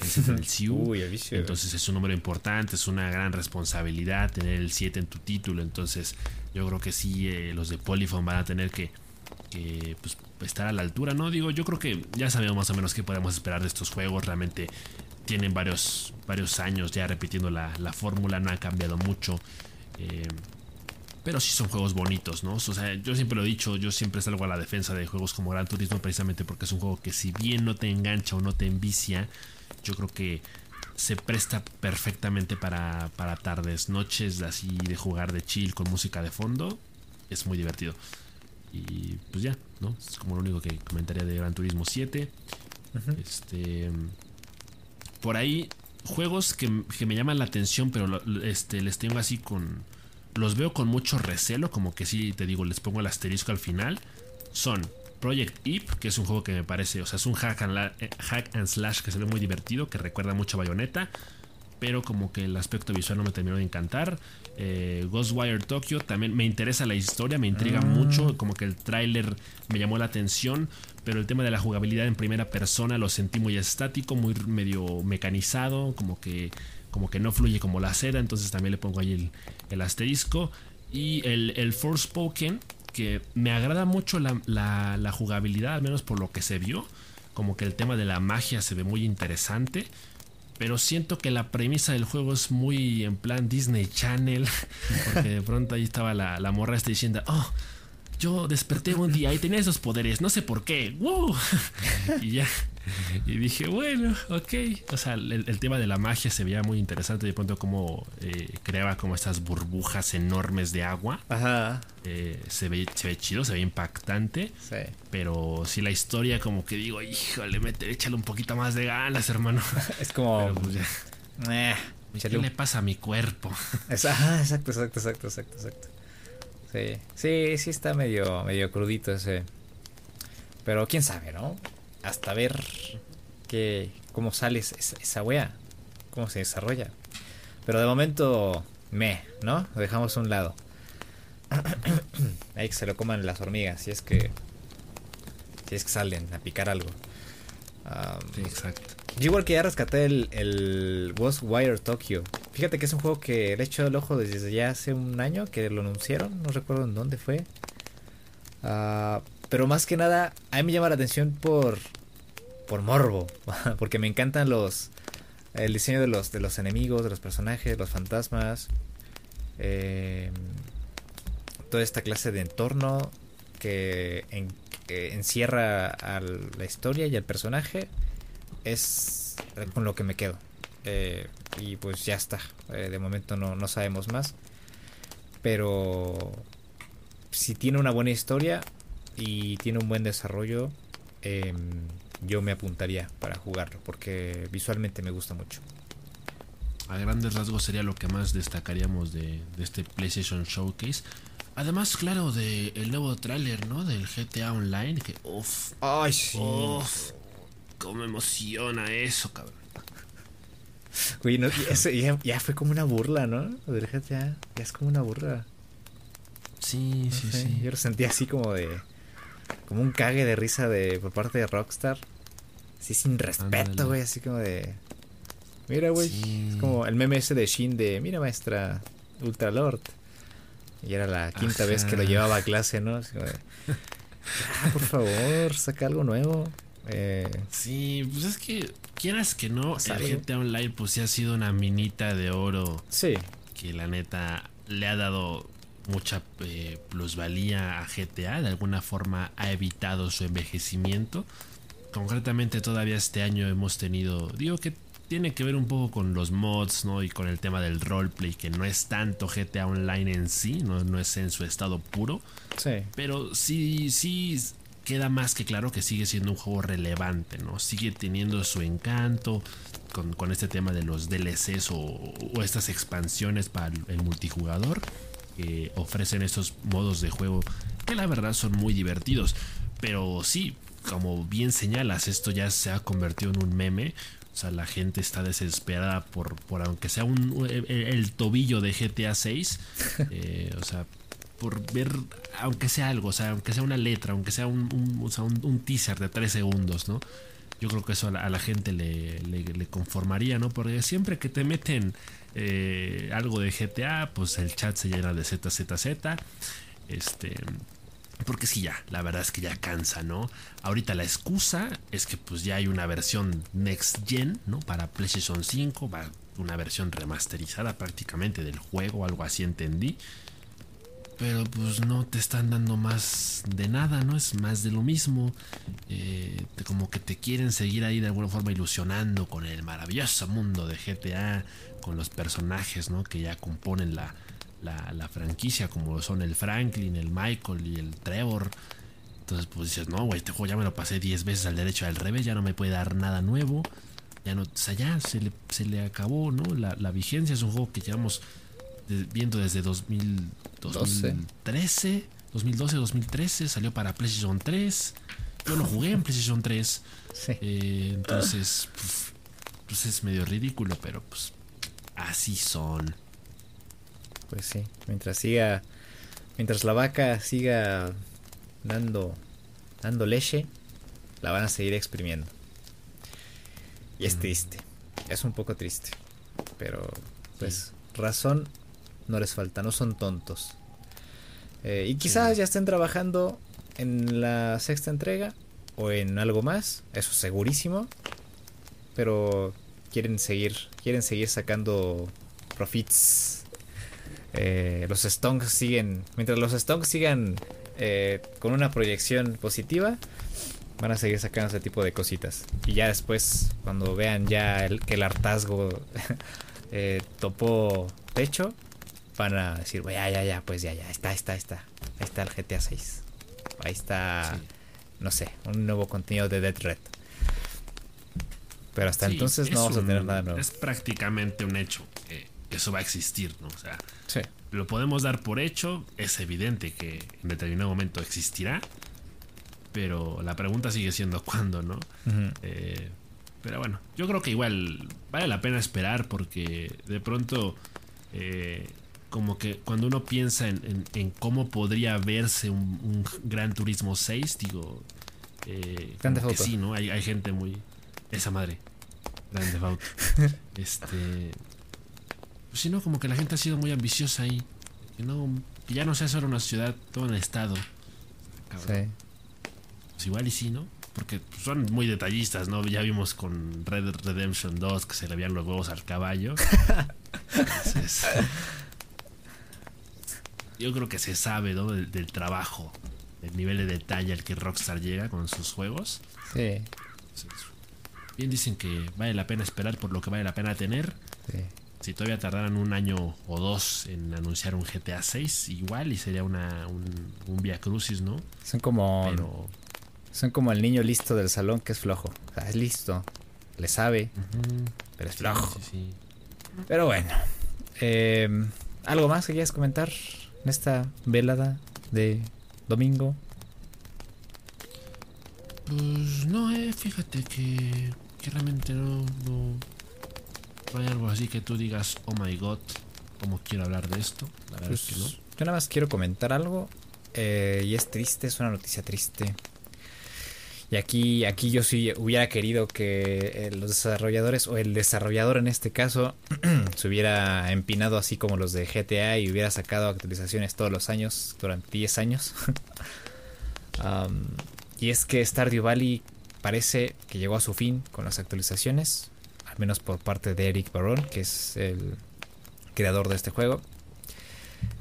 el 7 del Siu. Entonces es un número importante, es una gran responsabilidad tener el 7 en tu título. Entonces yo creo que sí, eh, los de Polyphone van a tener que, pues, estar a la altura, ¿no? Digo, yo creo que ya sabemos más o menos qué podemos esperar de estos juegos. Realmente tienen varios, varios años ya repitiendo la, la fórmula, no ha cambiado mucho. Eh, pero sí son juegos bonitos, ¿no? O sea, yo siempre lo he dicho, yo siempre salgo a la defensa de juegos como Gran Turismo precisamente porque es un juego que si bien no te engancha o no te envicia, yo creo que se presta perfectamente para, para tardes, noches así de jugar de chill con música de fondo. Es muy divertido. Y pues ya, ¿no? Es como lo único que comentaría de Gran Turismo 7. Este. Por ahí, juegos que, me llaman la atención, pero este, les tengo así con los veo con mucho recelo, como que sí, te digo, les pongo el asterisco al final, son Project Ip, que es un juego que me parece, o sea, es un hack and, eh, hack and slash que se ve muy divertido, que recuerda mucho a Bayonetta, pero como que el aspecto visual no me terminó de encantar. Eh, Ghostwire Tokyo también me interesa la historia, me intriga ah. mucho, como que el tráiler me llamó la atención, pero el tema de la jugabilidad en primera persona lo sentí muy estático, muy medio mecanizado, como que como que no fluye como la seda, entonces también le pongo ahí el, asterisco. Y el, el Forspoken, que me agrada mucho la, la, jugabilidad, al menos por lo que se vio. Como que el tema de la magia se ve muy interesante. Pero siento que la premisa del juego es muy en plan Disney Channel. Porque de pronto ahí estaba la, la morra está diciendo, oh, yo desperté un día y tenía esos poderes, no sé por qué. ¡Wow! y ya. Y dije, bueno, ok. O sea, el, tema de la magia se veía muy interesante. De pronto, como eh, creaba como estas burbujas enormes de agua.
Ajá.
Eh, se, ve, se ve chido, se ve impactante.
Sí.
Pero si la historia, como que digo, híjole, mete, échale un poquito más de ganas, hermano.
es como. Pues,
eh, ¿Qué le pasa a mi cuerpo?
exacto, exacto, exacto, exacto, exacto. Sí, sí, sí está medio, medio crudito ese. Pero quién sabe, ¿no? Hasta ver que, cómo sale esa, esa wea, cómo se desarrolla. Pero de momento, me, ¿no? Lo dejamos a un lado. Ahí que se lo coman las hormigas, si es que. Si es que salen a picar algo.
sí, exacto.
Yo igual que ya rescaté el, el Ghostwire Tokyo. Fíjate que es un juego que le he hecho el ojo desde ya hace un año que lo anunciaron. No recuerdo en dónde fue. Ah, pero más que nada, a mí me llama la atención por, por morbo. Porque me encantan los... El diseño de los, de los enemigos, de los personajes, los fantasmas. Eh, toda esta clase de entorno que, encierra a la historia y al personaje es con lo que me quedo. Eh, y pues ya está. Eh, de momento no, no sabemos más. Pero si tiene una buena historia y tiene un buen desarrollo, em, yo me apuntaría para jugarlo porque visualmente me gusta mucho.
A grandes rasgos sería lo que más destacaríamos de, este PlayStation Showcase. Además, claro, del el nuevo tráiler, ¿no? Del GTA Online, que uff.
Ay, sí.
cómo emociona eso, cabrón.
Güey, no, ya, fue como una burla, ¿no? Del GTA, ya es como una burla.
Sí, sí, sí.
Yo lo sentí así como de como un cague de risa de por parte de Rockstar. Sí, sin respeto, güey, así como de Mira, güey, es como el meme ese de Shin de, "Mira, maestra Ultra Lord." Y era la quinta vez que lo llevaba a clase, ¿no? Así como de, ah, por favor, saca algo nuevo. Eh,
sí, pues es que quieras que no, el GTA Online pues sí ha sido una minita de oro.
Sí.
Que la neta le ha dado mucha eh, plusvalía a GTA, de alguna forma ha evitado su envejecimiento. Concretamente todavía este año hemos tenido, digo que tiene que ver un poco con los mods, ¿no? Y con el tema del roleplay, que no es tanto GTA Online en sí, no, no es en su estado puro.
Sí.
Pero sí, sí queda más que claro que sigue siendo un juego relevante, ¿no? Sigue teniendo su encanto con, este tema de los DLCs o, o estas expansiones para el multijugador que ofrecen estos modos de juego que la verdad son muy divertidos. Pero sí, como bien señalas, esto ya se ha convertido en un meme. O sea, la gente está desesperada por, por aunque sea un, el, tobillo de GTA 6. Eh, o sea, por ver, aunque sea algo, o sea, aunque sea una letra, aunque sea un, un, teaser de 3 segundos, ¿no? Yo creo que eso a la, gente le, le, conformaría, ¿no? Porque siempre que te meten eh, algo de GTA, pues el chat se llena de ZZZ. Este. Porque sí, ya, la verdad es que ya cansa, ¿no? Ahorita la excusa es que pues ya hay una versión Next Gen, ¿no? Para PlayStation 5, va una versión remasterizada prácticamente del juego, algo así entendí. Pero pues no te están dando más de nada, ¿no? Es más de lo mismo. Eh, como que te quieren seguir ahí de alguna forma ilusionando con el maravilloso mundo de GTA, con los personajes, ¿no? Que ya componen la, la, franquicia, como son el Franklin, el Michael y el Trevor. Entonces, pues dices, no, güey, este juego ya me lo pasé 10 veces al derecho al revés, ya no me puede dar nada nuevo. Ya no, o sea, ya se le, se le acabó, ¿no? La, la vigencia es un juego que llevamos viendo desde 2000, 2013, 2012, 2013, salió para PlayStation 3. Yo lo jugué en PlayStation 3. Eh, entonces, pues, pues, es medio ridículo, pero pues así son.
Pues sí, mientras siga, mientras la vaca siga dando, dando leche, la van a seguir exprimiendo. Y es mm. triste, es un poco triste, pero pues razón no les falta, no son tontos. Eh, y quizás ya estén trabajando en la sexta entrega o en algo más, eso segurísimo, pero quieren seguir, quieren seguir sacando profits. Eh, los Stonks siguen, mientras los Stonks sigan eh, con una proyección positiva, van a seguir sacando ese tipo de cositas. Y ya después, cuando vean ya que el hartazgo topó techo, van a decir, ya, ya, ya, pues ya, ya, está, está, está. Ahí está el GTA 6. Ahí está, no sé, un nuevo contenido de Dead Red. Pero hasta entonces no vamos a tener nada nuevo.
Es prácticamente un hecho que eso va a existir, ¿no? O sea, lo podemos dar por hecho, es evidente que en determinado momento existirá, pero la pregunta sigue siendo cuándo, ¿no? Eh, pero bueno, yo creo que igual vale la pena esperar porque de pronto eh, como que cuando uno piensa en, cómo podría verse un, Gran Turismo 6, digo, eh, que sí, ¿no? Hay, gente muy... Esa madre. Grande Auto. este... Pues sí, ¿no? Como que la gente ha sido muy ambiciosa ahí. Que, no, ya no sea solo una ciudad, todo un estado. Sí. Pues igual y sí, ¿no? Porque son muy detallistas, ¿no? Ya vimos con Red Redemption 2 que se le habían los huevos al caballo. Entonces, yo creo que se sabe, ¿no? Del, trabajo, el nivel de detalle al que Rockstar llega con sus juegos. Sí. bien dicen que vale la pena esperar por lo que vale la pena tener. Sí. Si todavía tardaran un año o dos en anunciar un GTA 6, igual y sería una, un, un via crucis, ¿no?
Son como. Son como el niño listo del salón que es flojo. O sea, es listo, le sabe, pero es flojo. Pero bueno. Eh, ¿Algo más que quieras comentar? En esta velada de domingo?
Pues no, eh, fíjate que, que realmente no, no, hay algo así que tú digas, oh my god, cómo quiero hablar de esto. La verdad es que
pues, no. Yo nada más quiero comentar algo eh, y es triste, es una noticia triste. Y aquí, aquí yo sí hubiera querido que eh, los desarrolladores, o el desarrollador en este caso, se hubiera empinado así como los de GTA y hubiera sacado actualizaciones todos los años, durante 10 años. y es que Stardew Valley parece que llegó a su fin con las actualizaciones, al menos por parte de Eric Baron, que es el creador de este juego.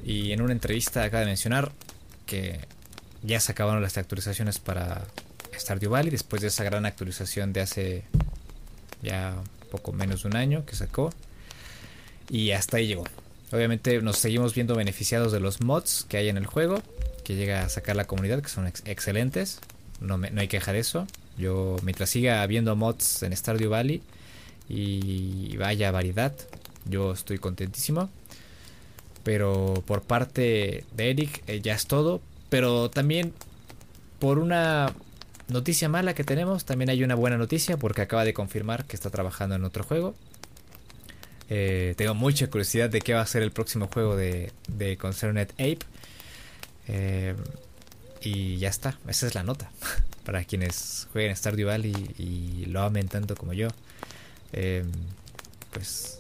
Y en una entrevista acaba de mencionar que ya se acabaron las actualizaciones para Stardew Valley después de esa gran actualización de hace ya poco menos de un año que sacó. Y hasta ahí llegó. Obviamente nos seguimos viendo beneficiados de los mods que hay en el juego, que llega a sacar la comunidad, que son excelentes. No, no hay queja de eso. Yo, mientras siga habiendo mods en Stardew Valley y vaya variedad, yo estoy contentísimo. Pero por parte de Eric eh, ya es todo. Pero también por una Noticia mala que tenemos, también hay una buena noticia porque acaba de confirmar que está trabajando en otro juego. Eh, tengo mucha curiosidad de qué va a ser el próximo juego de, de Concerned Ape. Eh, y ya está, esa es la nota. Para quienes jueguen Stardew Valley y, lo amen tanto como yo. Eh, pues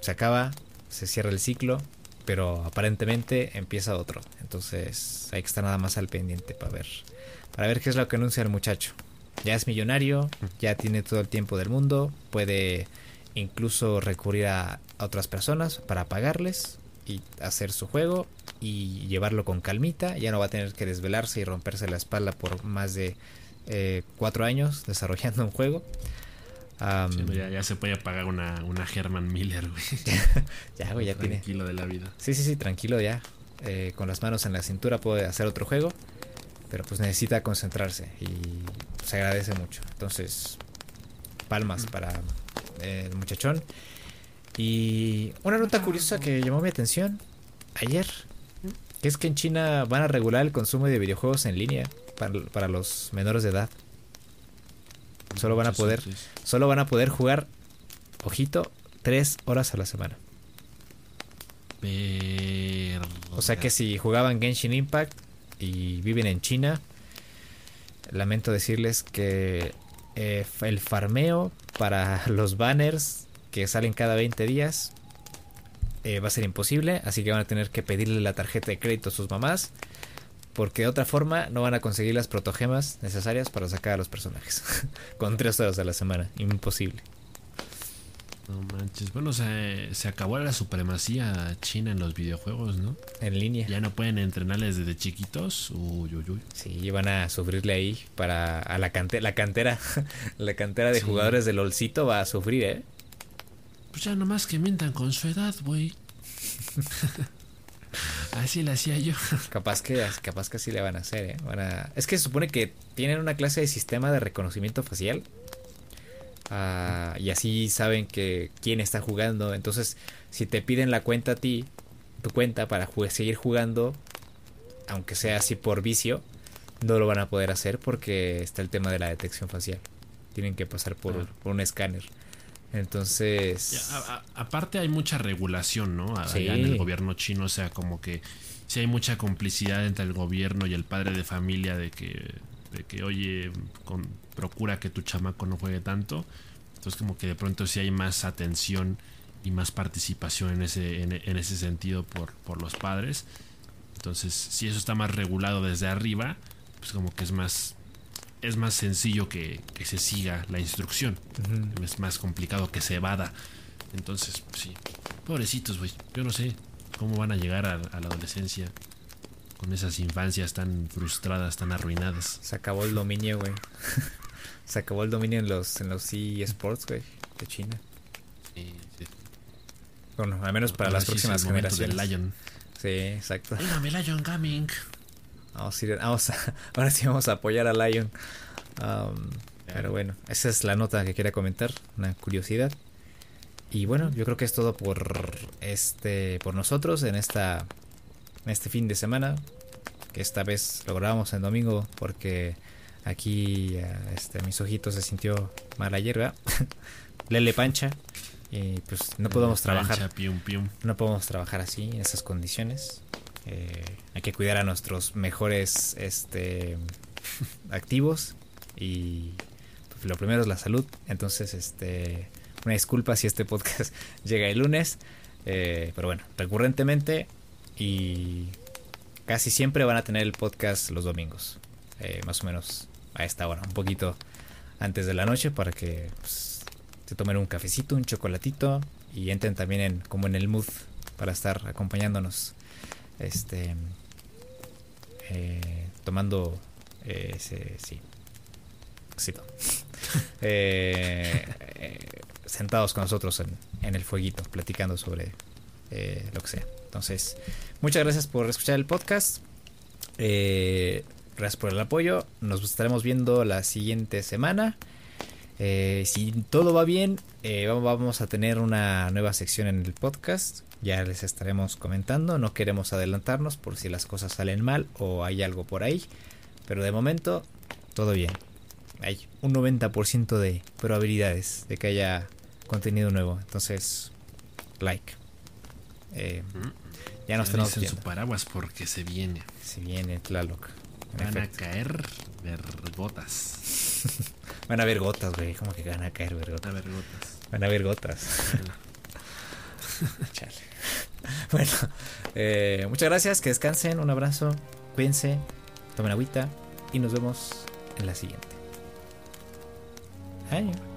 se acaba, se cierra el ciclo, pero aparentemente empieza otro. Entonces hay que estar nada más al pendiente para ver, para ver qué es lo que anuncia el muchacho. Ya es millonario, ya tiene todo el tiempo del mundo, puede incluso recurrir a, otras personas para pagarles y hacer su juego y llevarlo con calmita. Ya no va a tener que desvelarse y romperse la espalda por más de eh, cuatro años desarrollando un juego.
ya, se puede pagar una, una Herman Miller, güey.
ya, güey, ya tiene.
Tranquilo de la vida.
Sí, sí, sí, tranquilo ya. Eh, con las manos en la cintura puede hacer otro juego. Pero pues necesita concentrarse y se agradece mucho. Entonces, palmas para el muchachón. Y una nota curiosa que llamó mi atención ayer, que es que en China van a regular el consumo de videojuegos en línea para, los menores de edad. Solo van a poder, solo van a poder jugar, ojito, tres horas a la semana. O sea que si jugaban Genshin Impact y viven en China, lamento decirles que eh, el farmeo para los banners que salen cada 20 días eh, va a ser imposible, así que van a tener que pedirle la tarjeta de crédito a sus mamás, porque de otra forma no van a conseguir las protogemas necesarias para sacar a los personajes, con 3 horas a la semana, imposible.
No manches. Bueno, se, se acabó la supremacía china en los videojuegos, ¿no?
En línea.
Ya no pueden entrenarles desde chiquitos. Uy, uy, uy.
Sí, van a sufrirle ahí para a la, cantera, la cantera. la cantera de jugadores del LOLcito va a sufrir, ¿eh?
Pues ya nomás que mientan con su edad, güey. así le hacía yo.
capaz que, capaz que así le van a hacer, ¿eh? Es que se supone que tienen una clase de sistema de reconocimiento facial Ah, y así saben que quién está jugando. Entonces, si te piden la cuenta a ti, tu cuenta para seguir jugando, aunque sea así por vicio, no lo van a poder hacer porque está el tema de la detección facial. Tienen que pasar por, ah. un escáner. Entonces.
aparte, hay mucha regulación, ¿no? Allá en el gobierno chino, o sea, como que si hay mucha complicidad entre el gobierno y el padre de familia de que de que, oye, con, procura que tu chamaco no juegue tanto. Entonces como que de pronto sí hay más atención y más participación en ese, en, ese sentido por, por los padres. Entonces, si eso está más regulado desde arriba, pues como que es más es más sencillo que, que se siga la instrucción. Es más complicado que se evada. Entonces, pues sí. Pobrecitos, güey. Yo no sé cómo van a llegar a la adolescencia con esas infancias tan frustradas, tan arruinadas.
Se acabó el dominio, güey. Se acabó el dominio en los en los eSports, güey, de China. Sí, sí. Bueno, al menos para las próximas generaciones. Del Lion. Sí, exacto.
mi Lion Gaming.
Vamos a, ir, vamos a, ahora sí vamos a apoyar a Lion. Um, pero bueno, esa es la nota que quería comentar, una curiosidad. Y bueno, yo creo que es todo por este por nosotros en esta este fin de semana, que esta vez lo grabamos en domingo porque aquí eh, este, mis ojitos se sintió mala hierba, lele pancha y pues no podemos trabajar, no podemos trabajar así en esas condiciones. Eh, hay que cuidar a nuestros mejores este activos y pues, lo primero es la salud. Entonces, este una disculpa si este podcast llega el lunes, eh, pero bueno, recurrentemente y casi siempre van a tener el podcast los domingos, eh, más o menos a esta hora, un poquito antes de la noche para que pues, se tomen un cafecito, un chocolatito y entren también en como en el mood para estar acompañándonos, este, eh, tomando eh, ese, sí, sentados con nosotros en, en, el fueguito, platicando sobre lo que sea. Entonces, muchas gracias por escuchar el podcast. Eh, gracias por el apoyo. Nos estaremos viendo la siguiente semana. Eh, si todo va bien, eh, vamos a tener una nueva sección en el podcast. Ya les estaremos comentando. No queremos adelantarnos por si las cosas salen mal o hay algo por ahí. Pero de momento, todo bien. Hay un 90% de probabilidades de que haya contenido nuevo. Entonces, like. Eh, ya nos tenemos
en su paraguas porque se viene.
Se viene Tlaloc.
Van a caer vergotas.
van a haber gotas, güey. ¿Cómo que van a caer vergotas?
Van a haber gotas.
Van a haber gotas. Chale. Bueno, eh, muchas gracias. Que descansen. Un abrazo. Cuídense. Tomen agüita. Y nos vemos en la siguiente. Año.